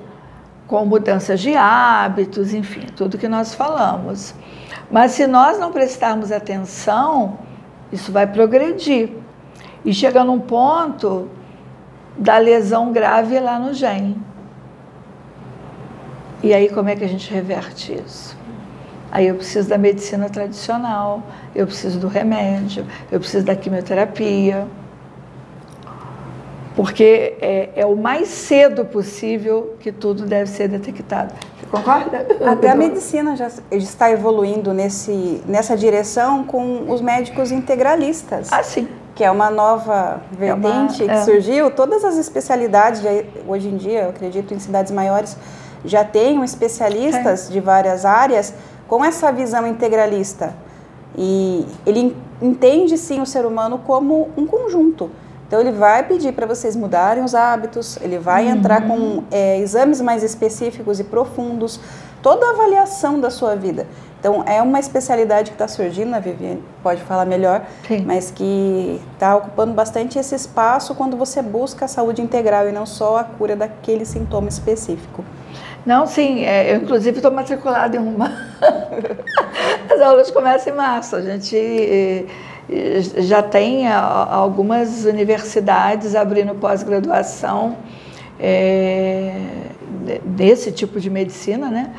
com mudanças de hábitos, enfim, tudo que nós falamos. Mas se nós não prestarmos atenção, isso vai progredir. E chega num ponto da lesão grave lá no gene. E aí como é que a gente reverte isso? Aí eu preciso da medicina tradicional, eu preciso do remédio, eu preciso da quimioterapia. Porque é, é o mais cedo possível que tudo deve ser detectado. Concorda? Até a medicina já está evoluindo nesse, nessa direção com os médicos integralistas. Ah, sim que é uma nova vertente é uma, é. que surgiu. Todas as especialidades, já, hoje em dia, eu acredito, em cidades maiores, já tem especialistas é. de várias áreas com essa visão integralista. E ele entende, sim, o ser humano como um conjunto. Então, ele vai pedir para vocês mudarem os hábitos, ele vai uhum. entrar com é, exames mais específicos e profundos, toda a avaliação da sua vida. Então, é uma especialidade que está surgindo, a Viviane pode falar melhor, Sim. mas que está ocupando bastante esse espaço quando você busca a saúde integral e não só a cura daquele sintoma específico. Não, sim, é, eu inclusive estou matriculada em uma. As aulas começam em março. A gente eh, já tem algumas universidades abrindo pós-graduação é, desse tipo de medicina, né?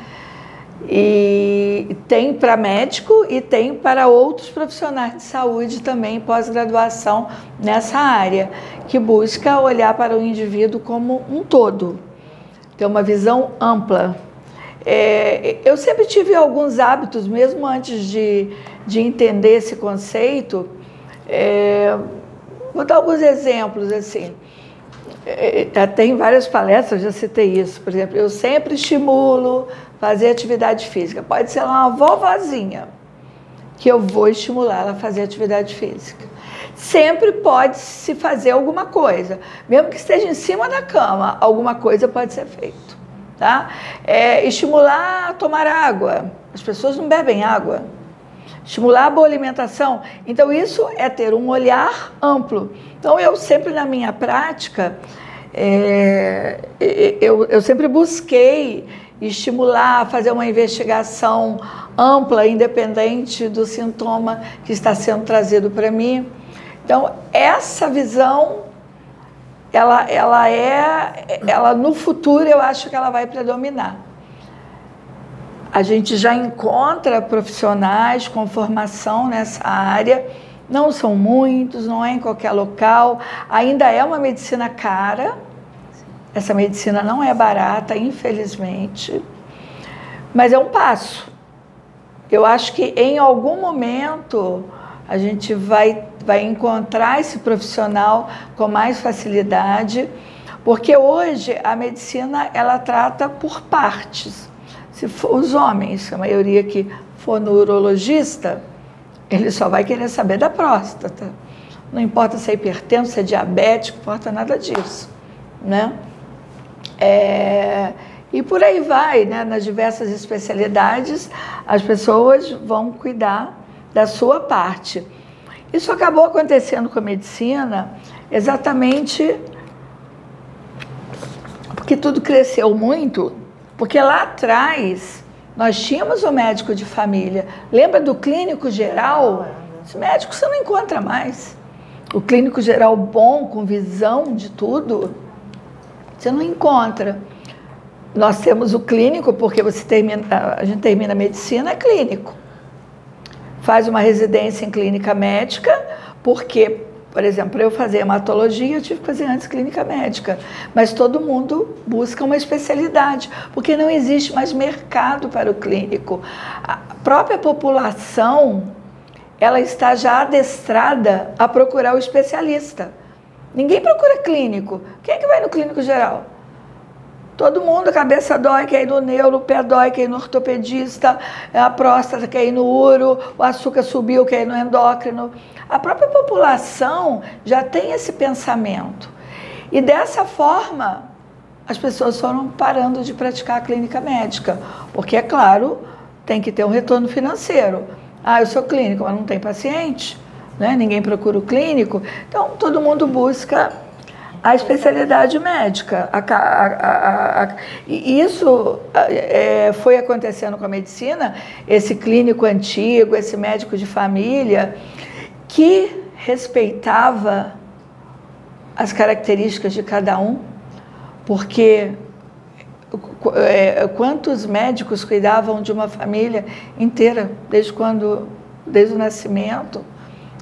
E tem para médico e tem para outros profissionais de saúde também pós-graduação nessa área, que busca olhar para o indivíduo como um todo, ter uma visão ampla. É, eu sempre tive alguns hábitos, mesmo antes de, de entender esse conceito. É, vou dar alguns exemplos assim. É, é tem várias palestras, já citei isso. Por exemplo, eu sempre estimulo fazer atividade física. Pode ser uma vovozinha que eu vou estimulá-la a fazer atividade física. Sempre pode se fazer alguma coisa, mesmo que esteja em cima da cama, alguma coisa pode ser feito. Tá? É, estimular a tomar água. As pessoas não bebem água. Estimular a boa alimentação. Então, isso é ter um olhar amplo. Então, eu sempre na minha prática, é, eu, eu sempre busquei estimular, fazer uma investigação ampla, independente do sintoma que está sendo trazido para mim. Então, essa visão, ela, ela é, ela no futuro eu acho que ela vai predominar. A gente já encontra profissionais com formação nessa área, não são muitos, não é em qualquer local, ainda é uma medicina cara, essa medicina não é barata, infelizmente, mas é um passo. Eu acho que em algum momento a gente vai, vai encontrar esse profissional com mais facilidade, porque hoje a medicina ela trata por partes. Se for os homens, a maioria que for no urologista, ele só vai querer saber da próstata. Não importa se é hipertenso, se é diabético, importa nada disso, né? É, e por aí vai, né? nas diversas especialidades, as pessoas vão cuidar da sua parte. Isso acabou acontecendo com a medicina exatamente porque tudo cresceu muito, porque lá atrás nós tínhamos o médico de família. Lembra do clínico geral? Esse médico você não encontra mais. O clínico geral bom, com visão de tudo, você não encontra. Nós temos o clínico, porque você termina, a gente termina a medicina, é clínico. Faz uma residência em clínica médica, porque, por exemplo, para eu fazer hematologia, eu tive que fazer antes clínica médica. Mas todo mundo busca uma especialidade, porque não existe mais mercado para o clínico. A própria população, ela está já adestrada a procurar o especialista. Ninguém procura clínico. Quem é que vai no clínico geral? Todo mundo, a cabeça dói, quer ir no neuro, o pé dói, quer ir no ortopedista, a próstata quer ir no uro, o açúcar subiu, quer ir no endócrino. A própria população já tem esse pensamento. E dessa forma, as pessoas foram parando de praticar a clínica médica. Porque, é claro, tem que ter um retorno financeiro. Ah, eu sou clínico, mas não tem paciente né? ninguém procura o clínico, então todo mundo busca a especialidade médica. A, a, a, e isso é, foi acontecendo com a medicina, esse clínico antigo, esse médico de família, que respeitava as características de cada um, porque é, quantos médicos cuidavam de uma família inteira, desde quando, desde o nascimento,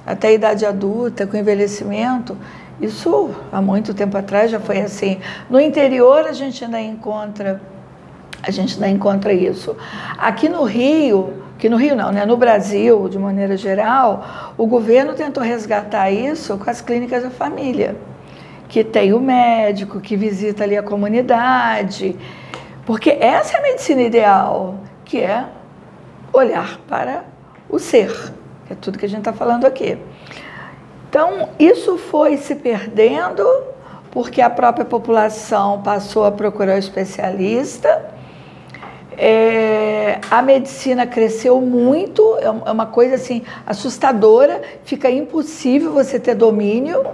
até a idade adulta, com envelhecimento, isso há muito tempo atrás já foi assim. No interior a gente ainda encontra, a gente ainda encontra isso. Aqui no Rio, que no Rio não, né? No Brasil, de maneira geral, o governo tentou resgatar isso com as clínicas da família, que tem o médico que visita ali a comunidade, porque essa é a medicina ideal, que é olhar para o ser é tudo que a gente está falando aqui. Então, isso foi se perdendo porque a própria população passou a procurar especialista. É, a medicina cresceu muito, é, é uma coisa assim assustadora, fica impossível você ter domínio,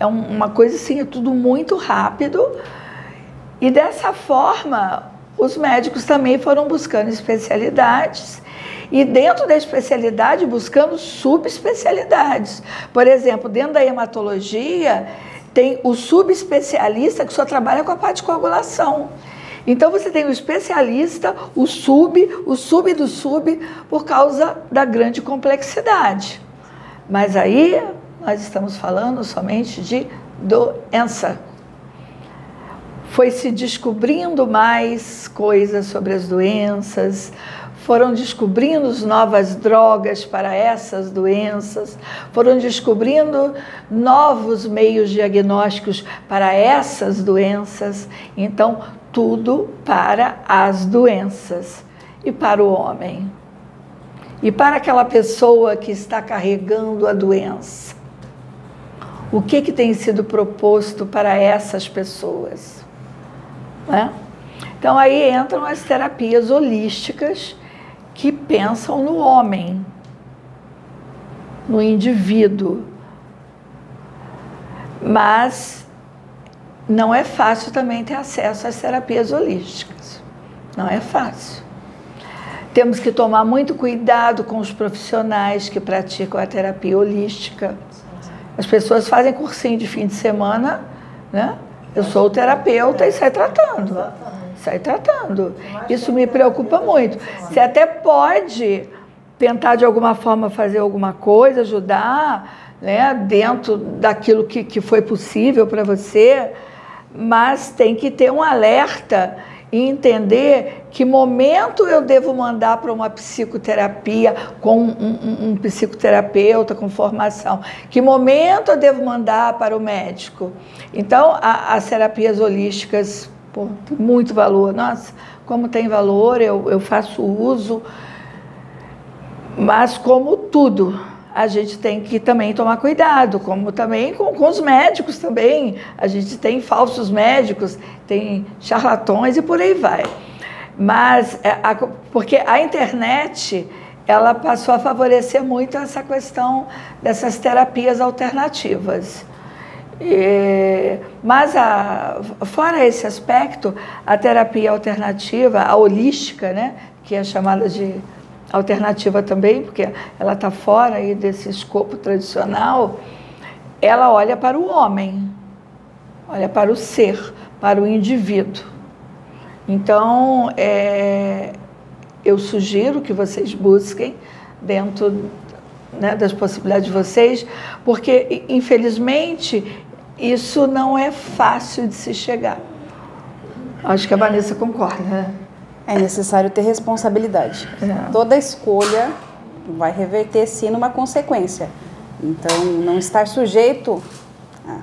é uma coisa assim, é tudo muito rápido. E dessa forma, os médicos também foram buscando especialidades e dentro da especialidade buscando subespecialidades. Por exemplo, dentro da hematologia tem o subespecialista que só trabalha com a parte de coagulação. Então você tem o especialista, o sub, o sub do sub, por causa da grande complexidade. Mas aí nós estamos falando somente de doença. Foi se descobrindo mais coisas sobre as doenças, foram descobrindo novas drogas para essas doenças, foram descobrindo novos meios diagnósticos para essas doenças. Então, tudo para as doenças e para o homem. E para aquela pessoa que está carregando a doença, o que, que tem sido proposto para essas pessoas? Né? Então aí entram as terapias holísticas que pensam no homem, no indivíduo. Mas não é fácil também ter acesso às terapias holísticas. Não é fácil. Temos que tomar muito cuidado com os profissionais que praticam a terapia holística. As pessoas fazem cursinho de fim de semana, né? Eu sou terapeuta e sai tratando. Sai tratando. Isso me preocupa muito. Você até pode tentar de alguma forma fazer alguma coisa, ajudar, né, dentro daquilo que, que foi possível para você, mas tem que ter um alerta e entender que momento eu devo mandar para uma psicoterapia com um, um, um, psicoterapeuta com formação, que momento eu devo mandar para o médico. Então, as terapias holísticas pô, muito valor. Nossa, como tem valor, eu, eu faço uso, mas como tudo, a gente tem que também tomar cuidado, como também com, com, os médicos também. A gente tem falsos médicos, tem charlatões e por aí vai. Mas, é, a, porque a internet, ela passou a favorecer muito essa questão dessas terapias alternativas. E, mas, a, fora esse aspecto, a terapia alternativa, a holística, né, que é chamada de alternativa também, porque ela está fora aí desse escopo tradicional, ela olha para o homem, olha para o ser, para o indivíduo. Então, é, eu sugiro que vocês busquem dentro né, das possibilidades de vocês, porque, infelizmente, isso não é fácil de se chegar. Acho que a Vanessa concorda, né? É necessário ter responsabilidade. É. Toda escolha vai reverter sim numa consequência. Então, não estar sujeito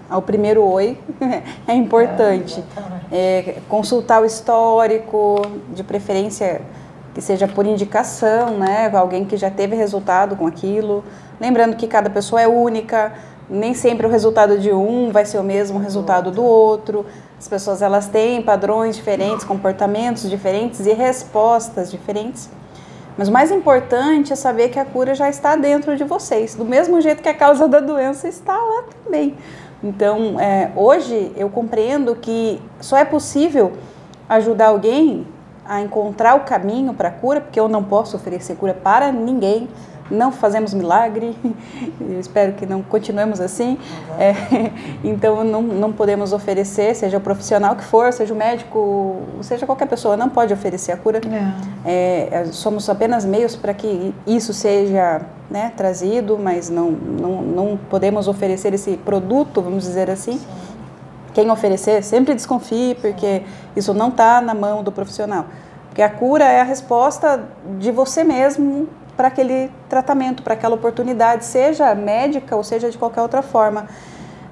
ao primeiro oi é importante. É, consultar o histórico, de preferência que seja por indicação, né? Alguém que já teve resultado com aquilo. Lembrando que cada pessoa é única, nem sempre o resultado de um vai ser o mesmo resultado do outro. As pessoas elas têm padrões diferentes, comportamentos diferentes e respostas diferentes. Mas o mais importante é saber que a cura já está dentro de vocês, do mesmo jeito que a causa da doença está lá também. Então, é, hoje eu compreendo que só é possível ajudar alguém a encontrar o caminho para a cura, porque eu não posso oferecer cura para ninguém não fazemos milagre, eu espero que não continuemos assim. Uhum. É, então, não, não podemos oferecer, seja o profissional que for, seja o médico, seja qualquer pessoa, não pode oferecer a cura. É. É, é somos apenas meios para que isso seja né, trazido, mas não, não, não podemos oferecer esse produto, vamos dizer assim. Sim. Quem oferecer, sempre desconfie, porque isso não está na mão do profissional. Porque a cura é a resposta de você mesmo para aquele tratamento, para aquela oportunidade, seja médica ou seja de qualquer outra forma.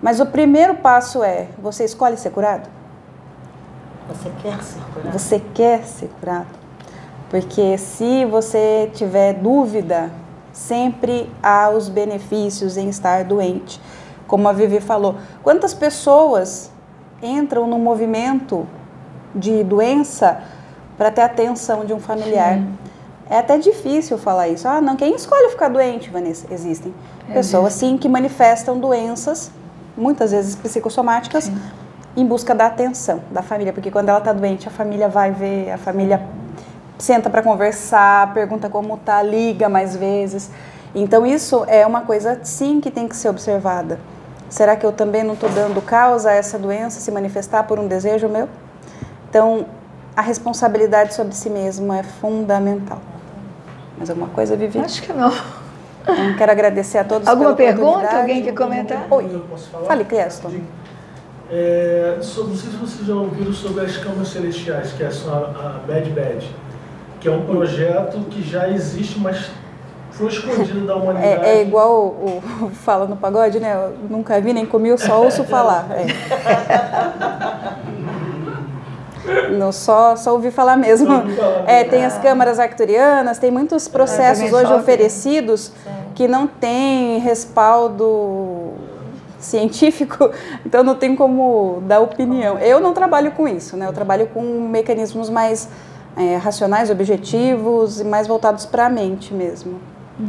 Mas o primeiro passo é: você escolhe ser curado? Você quer ser curado? Você quer ser curado? Porque se você tiver dúvida, sempre há os benefícios em estar doente. Como a Vivi falou, quantas pessoas entram no movimento de doença para ter atenção de um familiar? Sim. É até difícil falar isso. Ah, não, quem escolhe ficar doente, Vanessa? Existem é pessoas, sim, que manifestam doenças, muitas vezes psicossomáticas, sim. em busca da atenção da família. Porque quando ela está doente, a família vai ver, a família senta para conversar, pergunta como tá, liga mais vezes. Então, isso é uma coisa, sim, que tem que ser observada. Será que eu também não estou dando causa a essa doença se manifestar por um desejo meu? Então, a responsabilidade sobre si mesmo é fundamental. Mais alguma coisa, Vivi? Acho que não. Então, quero agradecer a todos Alguma pergunta? Alguém quer comentar? Oi. Fale, Cleston. É, não sei se vocês já ouviram sobre as camas celestiais, que é a, a Bad Bad, que é um projeto que já existe, mas foi escondido da humanidade. É, é igual o, o, fala no pagode, né? Eu nunca vi nem comi, eu só ouço falar. É. não só, só ouvi falar mesmo. É, tem as câmaras arcturianas, tem muitos processos também hoje oferecidos que não tem respaldo científico, então não tem como dar opinião. Eu não trabalho com isso, né? Eu trabalho com mecanismos mais é, racionais, objetivos e mais voltados para a mente mesmo.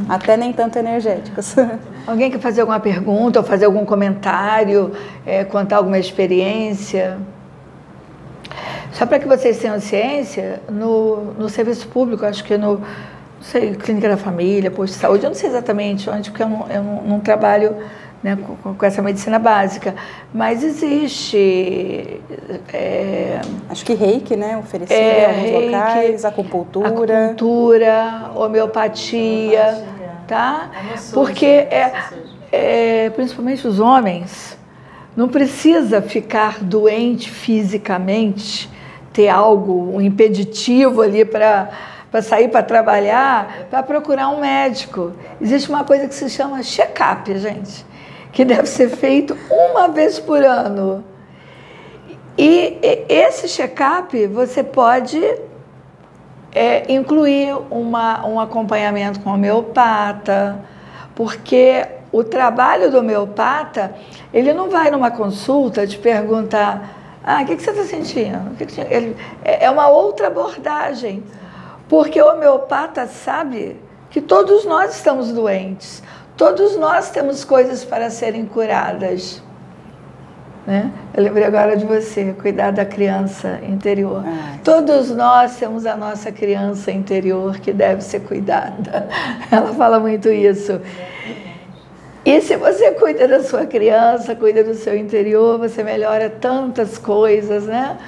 Até nem tanto energéticos. Alguém quer fazer alguma pergunta ou fazer algum comentário, é, contar alguma experiência? Só para que vocês tenham ciência, no, no serviço público, acho que no não sei, clínica da família, posto de saúde, eu não sei exatamente onde, porque eu não, eu não, não trabalho né, com, com essa medicina básica, mas existe é, Acho que reiki, né? Oferecido É, em alguns reiki, locais, acupuntura. acupuntura, homeopatia, tá? É no SUS, Porque é, é, principalmente os homens, não precisa ficar doente fisicamente, ter algo, um impeditivo ali para para sair para trabalhar, para procurar um médico. Existe uma coisa que se chama check-up, gente, que deve ser feito uma vez por ano. E esse check-up você pode é, incluir uma, um acompanhamento com homeopata, porque o trabalho do homeopata, ele não vai numa consulta te perguntar, ah, o que, que você está sentindo? Que que te-" ele, é é uma outra abordagem, porque o homeopata sabe que todos nós estamos doentes, todos nós temos coisas para serem curadas. Né? Eu lembrei agora de você, cuidar da criança interior. Ah, Todos nós temos a nossa criança interior que deve ser cuidada. Ela fala muito isso. E se você cuida da sua criança, cuida do seu interior, você melhora tantas coisas, né?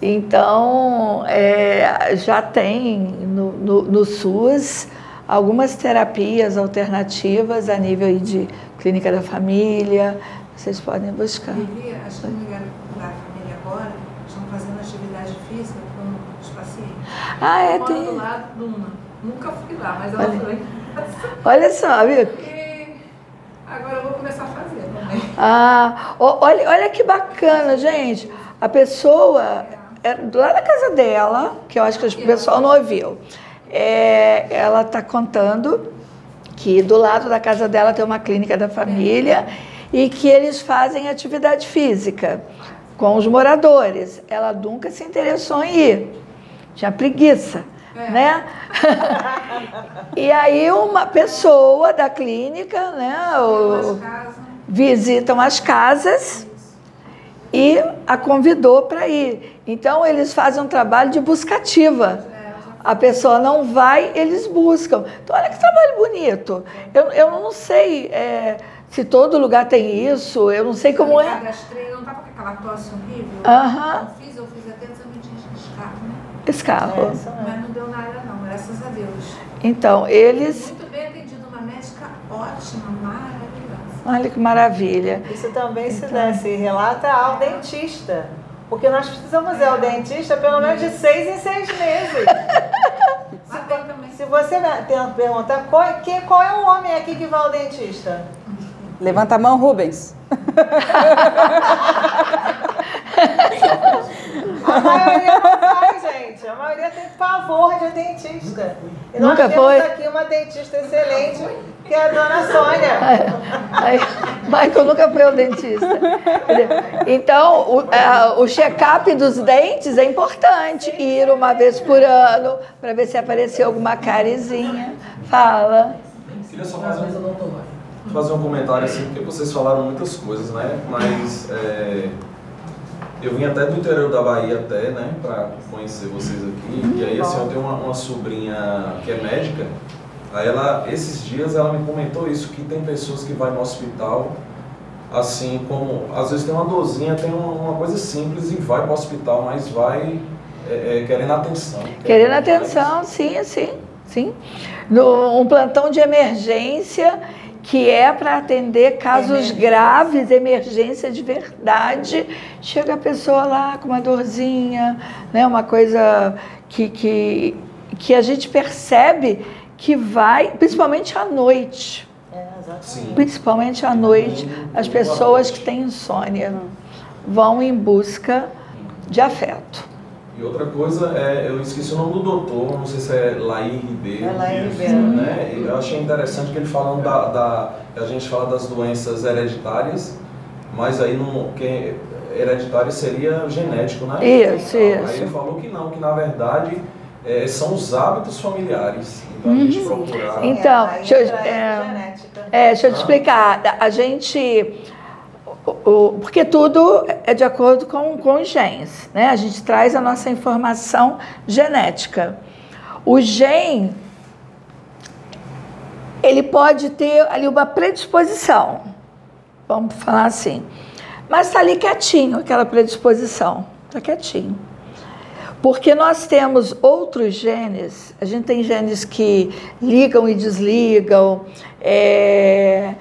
Então, é, já tem no, no, no SUS algumas terapias alternativas a nível de clínica da família. Vocês podem buscar. Vivi, as clínicas da família agora estão fazendo atividade física com os pacientes. Ah, é, moro do tem. lado de uma. Nunca fui lá, mas ela Olha. foi. Olha só, viu? Agora eu vou começar a fazer também. Ah, olha, olha que bacana, gente. A pessoa, do lado da casa dela, que eu acho que o pessoal não ouviu, é, ela está contando que do lado da casa dela tem uma clínica da família e que eles fazem atividade física com os moradores. Ela nunca se interessou em ir, tinha preguiça, É. né? e aí uma pessoa da clínica, né? o- visitam as casas e a convidou para ir. Então, eles fazem um trabalho de buscativa. A pessoa não vai, eles buscam. Então, olha que trabalho bonito. Eu, eu não sei é, se todo lugar tem isso, eu não sei como é. me cadastrei, não estava com aquela tosse horrível? Aham. Eu fiz, eu fiz até exame de descarga? Esse carro. Isso mesmo. Mas não deu nada graças a Deus. Então, eles. Muito bem atendido, uma médica ótima, maravilhosa. Olha que maravilha. Isso também se, né, se relata ao dentista. Porque nós precisamos ir ao dentista pelo menos de seis em seis meses. Se você me- tem- perguntar qual, que, qual é o homem aqui que vai ao dentista? Levanta a mão, Rubens. A maioria não vai, gente. A maioria tem pavor de dentista. E nós Nunca temos foi? aqui uma dentista excelente, que é a dona Sônia. Aí, Michael nunca foi ao dentista. Então, o, a- o check-up dos dentes é importante. Ir uma vez por ano para ver se apareceu alguma carizinha. Fala. Queria só fazer um, fazer um comentário assim, porque vocês falaram muitas coisas, né? Mas é, eu vim até do interior da Bahia até, né? Pra conhecer vocês aqui. E aí assim, eu tenho uma, uma sobrinha que é médica. Aí ela, esses dias ela me comentou isso, que tem pessoas que vai no hospital, assim como, às vezes tem uma dorzinha, tem uma, uma coisa simples e vai para o hospital, mas vai é, é, querendo atenção. Querendo mais. atenção, sim, sim, sim. No, um plantão de emergência que é para atender casos Emergência. graves, emergência de verdade. Chega a pessoa lá com uma dorzinha, né, uma coisa que, que, que a gente percebe que vai, principalmente à noite. É, exatamente. Sim. Principalmente à noite, as pessoas que têm insônia vão em busca de afeto. E outra coisa, é, eu esqueci o nome do doutor, não sei se é Laí Ribeiro. É Laí Ribeiro. Né? Eu achei interessante que ele falando da, da. A gente fala das doenças hereditárias, mas aí não. Que hereditário seria genético, né? Isso, então, isso. Aí ele falou que não, que na verdade é, são os hábitos familiares. Então a gente procurar. Então, aí deixa eu- é, genética. É, deixa eu te explicar. A gente. O- porque tudo é de acordo com, com os genes, né? A gente traz a nossa informação genética. O gene, ele pode ter ali uma predisposição, vamos falar assim, mas está ali quietinho, aquela predisposição, está quietinho. Porque nós temos outros genes, a gente tem genes que ligam e desligam, é,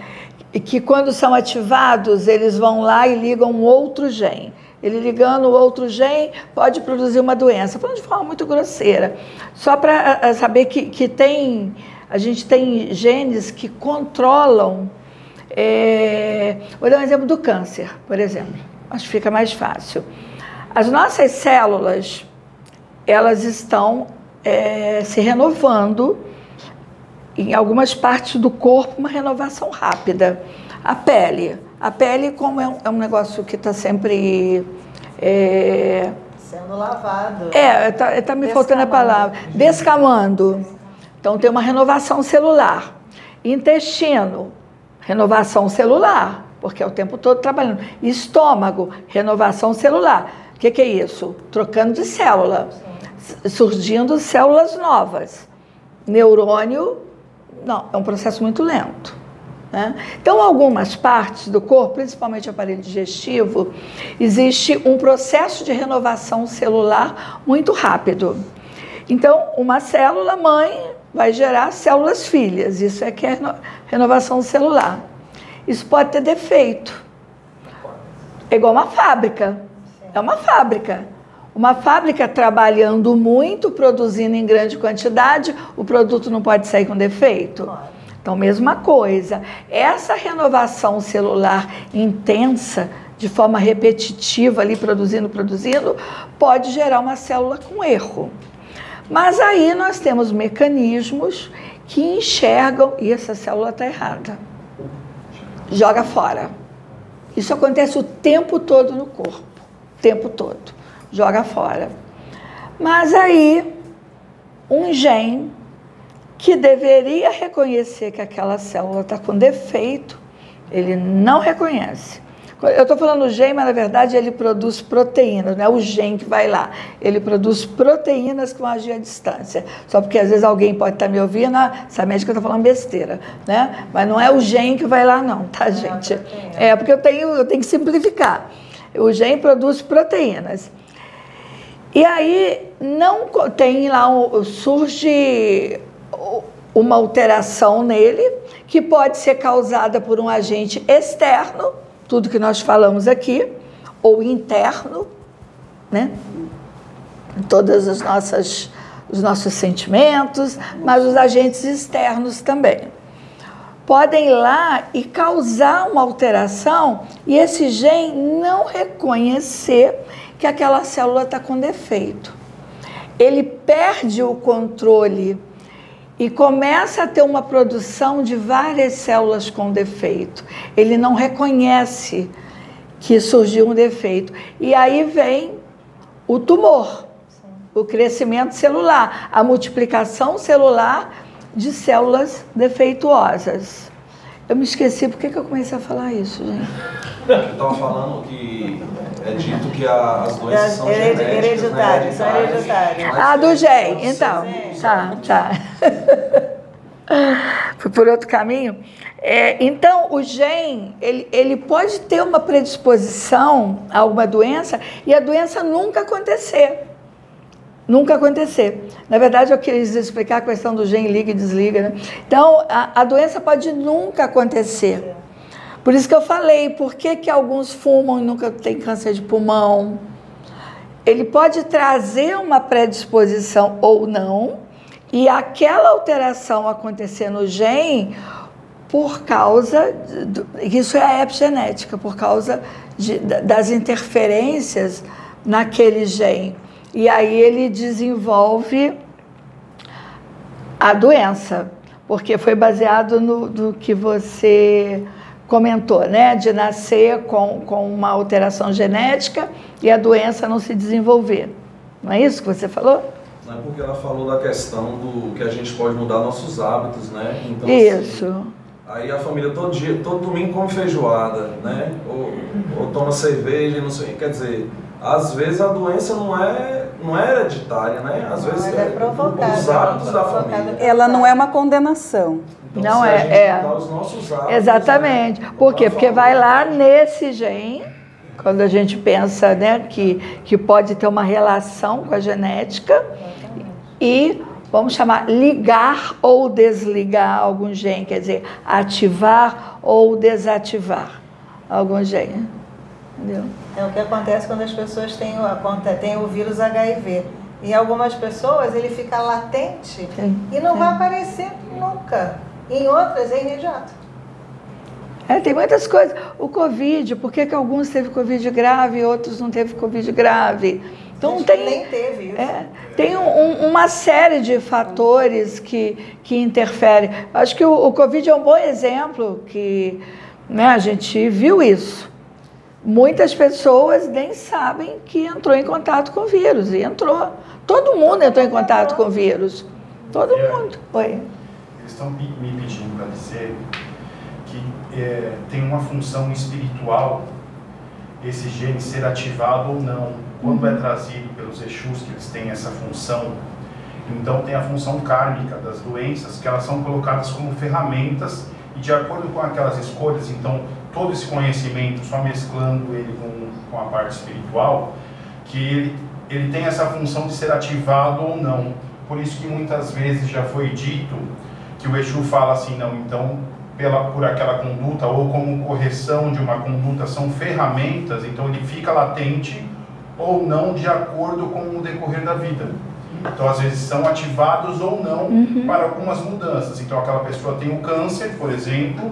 e que quando são ativados, eles vão lá e ligam um outro gene. Ele ligando o outro gene pode produzir uma doença. Falando de forma muito grosseira. Só para saber que, que tem, a gente tem genes que controlam. É, vou dar um exemplo do câncer, por exemplo. Acho que fica mais fácil. As nossas células, elas estão é, se renovando em algumas partes do corpo, uma renovação rápida. A pele. A pele, como é um, é um negócio que está sempre. É, Sendo lavado. é, está tá me faltando a Descamando. palavra. Descamando. Então, tem uma renovação celular. Intestino, renovação celular, porque é o tempo todo trabalhando. Estômago, renovação celular. O que, que é isso? Trocando de célula, surgindo células novas. Neurônio, não, é um processo muito lento. né? Então, algumas partes do corpo, principalmente o aparelho digestivo, existe um processo de renovação celular muito rápido. Então, uma célula mãe vai gerar células filhas, isso é que é reno- renovação celular. Isso pode ter defeito. É igual uma fábrica. É uma fábrica. Uma fábrica trabalhando muito, produzindo em grande quantidade, o produto não pode sair com defeito. Então, mesma coisa. Essa renovação celular intensa, de forma repetitiva, ali produzindo, produzindo, pode gerar uma célula com erro. Mas aí nós temos mecanismos que enxergam e essa célula está errada. Joga fora. Isso acontece o tempo todo no corpo. O tempo todo. Joga fora. Mas aí, um gene que deveria reconhecer que aquela célula está com defeito, ele não reconhece. Eu estou falando gene, mas na verdade ele produz proteínas, não é o gene que vai lá. Ele produz proteínas que vão agir à distância. Só porque às vezes alguém pode estar me ouvindo, ah, essa médica está falando besteira, né? Mas não é o gene que vai lá, não, tá, gente? proteína. É, porque eu tenho, eu tenho que simplificar. O gene produz proteínas. E aí não tem lá surge uma alteração nele que pode ser causada por um agente externo, tudo que nós falamos aqui, ou interno, né? Todas as nossas os nossos sentimentos, mas os agentes externos também. Podem ir lá e causar uma alteração e esse gene não reconhecer que aquela célula está com defeito. Ele perde o controle e começa a ter uma produção de várias células com defeito. Ele não reconhece que surgiu um defeito. E aí vem o tumor, o crescimento celular, a multiplicação celular de células defeituosas. Eu me esqueci, por que, que eu comecei a falar isso, gente? Eu estava falando que é dito que a- as doenças são Hered- genéticas, hereditárias, né? são hereditárias. Ah, do ser- então. Tá, tá. Fui por outro caminho. É, então, o gene, ele, ele pode ter uma predisposição a alguma doença e a doença nunca acontecer. Nunca acontecer. Na verdade, eu quis explicar a questão do gene liga e desliga. Né? Então, a, a doença pode nunca acontecer. Por isso que eu falei, por que, que alguns fumam e nunca tem câncer de pulmão? Ele pode trazer uma predisposição ou não, e aquela alteração acontecer no gene por causa, do, isso é a epigenética, por causa de- da- das interferências naquele gene. E aí ele desenvolve a doença, porque foi baseado no, no que você comentou, né? De nascer com, com uma alteração genética e a doença não se desenvolver. Não é isso que você falou? Não é porque ela falou da questão do que a gente pode mudar nossos hábitos, né? Então, isso. Assim, aí a família todo dia, todo domingo come feijoada, né? Ou, ou toma cerveja, não sei. Quer dizer, às vezes a doença não é, não é hereditária, né? Às não, vezes é, é os hábitos da família. Ela não é uma condenação. Então, não é, é. Os nossos hábitos, Exatamente. Né? Por quê? Porque vai lá nesse gene, quando a gente pensa né, que, que pode ter uma relação com a genética, e vamos chamar ligar ou desligar algum gene, quer dizer, ativar ou desativar algum gene. Entendeu? É o que acontece quando as pessoas têm, têm o vírus HIV. Em algumas pessoas ele fica latente sim, e não sim. vai aparecer nunca. Em outras é imediato. É, tem muitas coisas. O Covid, por que, que alguns teve Covid grave e outros não teve Covid grave? Então tem, nem teve isso. É, tem um, uma série de fatores que, que interferem. Acho que o, o Covid é um bom exemplo que né, a gente viu isso. Muitas pessoas nem sabem que entrou em contato com o vírus. E entrou. Todo mundo entrou em contato com o vírus. Todo mundo. Oi. Eles estão me pedindo para dizer que é, tem uma função espiritual esse gene ser ativado ou não. Quando é trazido pelos Exus, que eles têm essa função, então tem a função kármica das doenças, que elas são colocadas como ferramentas e de acordo com aquelas escolhas, então todo esse conhecimento, só mesclando ele com, com a parte espiritual, que ele, ele tem essa função de ser ativado ou não. Por isso que muitas vezes já foi dito que o Exu fala assim, não, então pela, por aquela conduta ou como correção de uma conduta são ferramentas, então ele fica latente ou não de acordo com o decorrer da vida. Então, às vezes, são ativados ou não uhum. para algumas mudanças. Então, aquela pessoa tem o um câncer, por exemplo,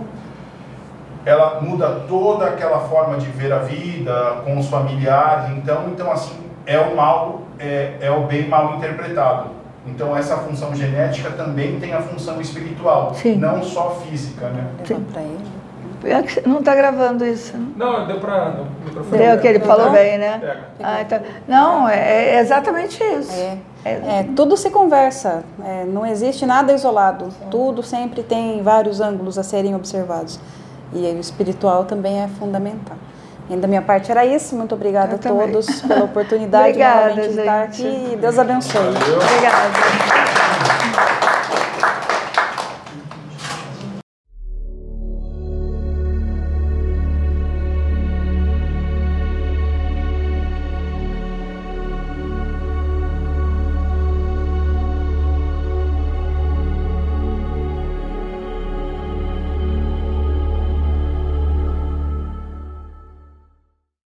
ela muda toda aquela forma de ver a vida com os familiares. Então, então assim, é o mal, é, é o bem mal interpretado. Então, essa função genética também tem a função espiritual, Sim. não só física, né? Sim. Não está gravando isso. Não, deu para. Deu que ele falou bem, né? Ah, então, não, é, é, exatamente isso. É, é, é tudo se conversa. É, não existe nada isolado. Tudo sempre tem vários ângulos a serem observados. E o espiritual também é fundamental. E da minha parte era isso. Muito obrigada Eu a todos também. pela oportunidade Obrigada, de estar aqui. Deus abençoe. Valeu. Obrigada.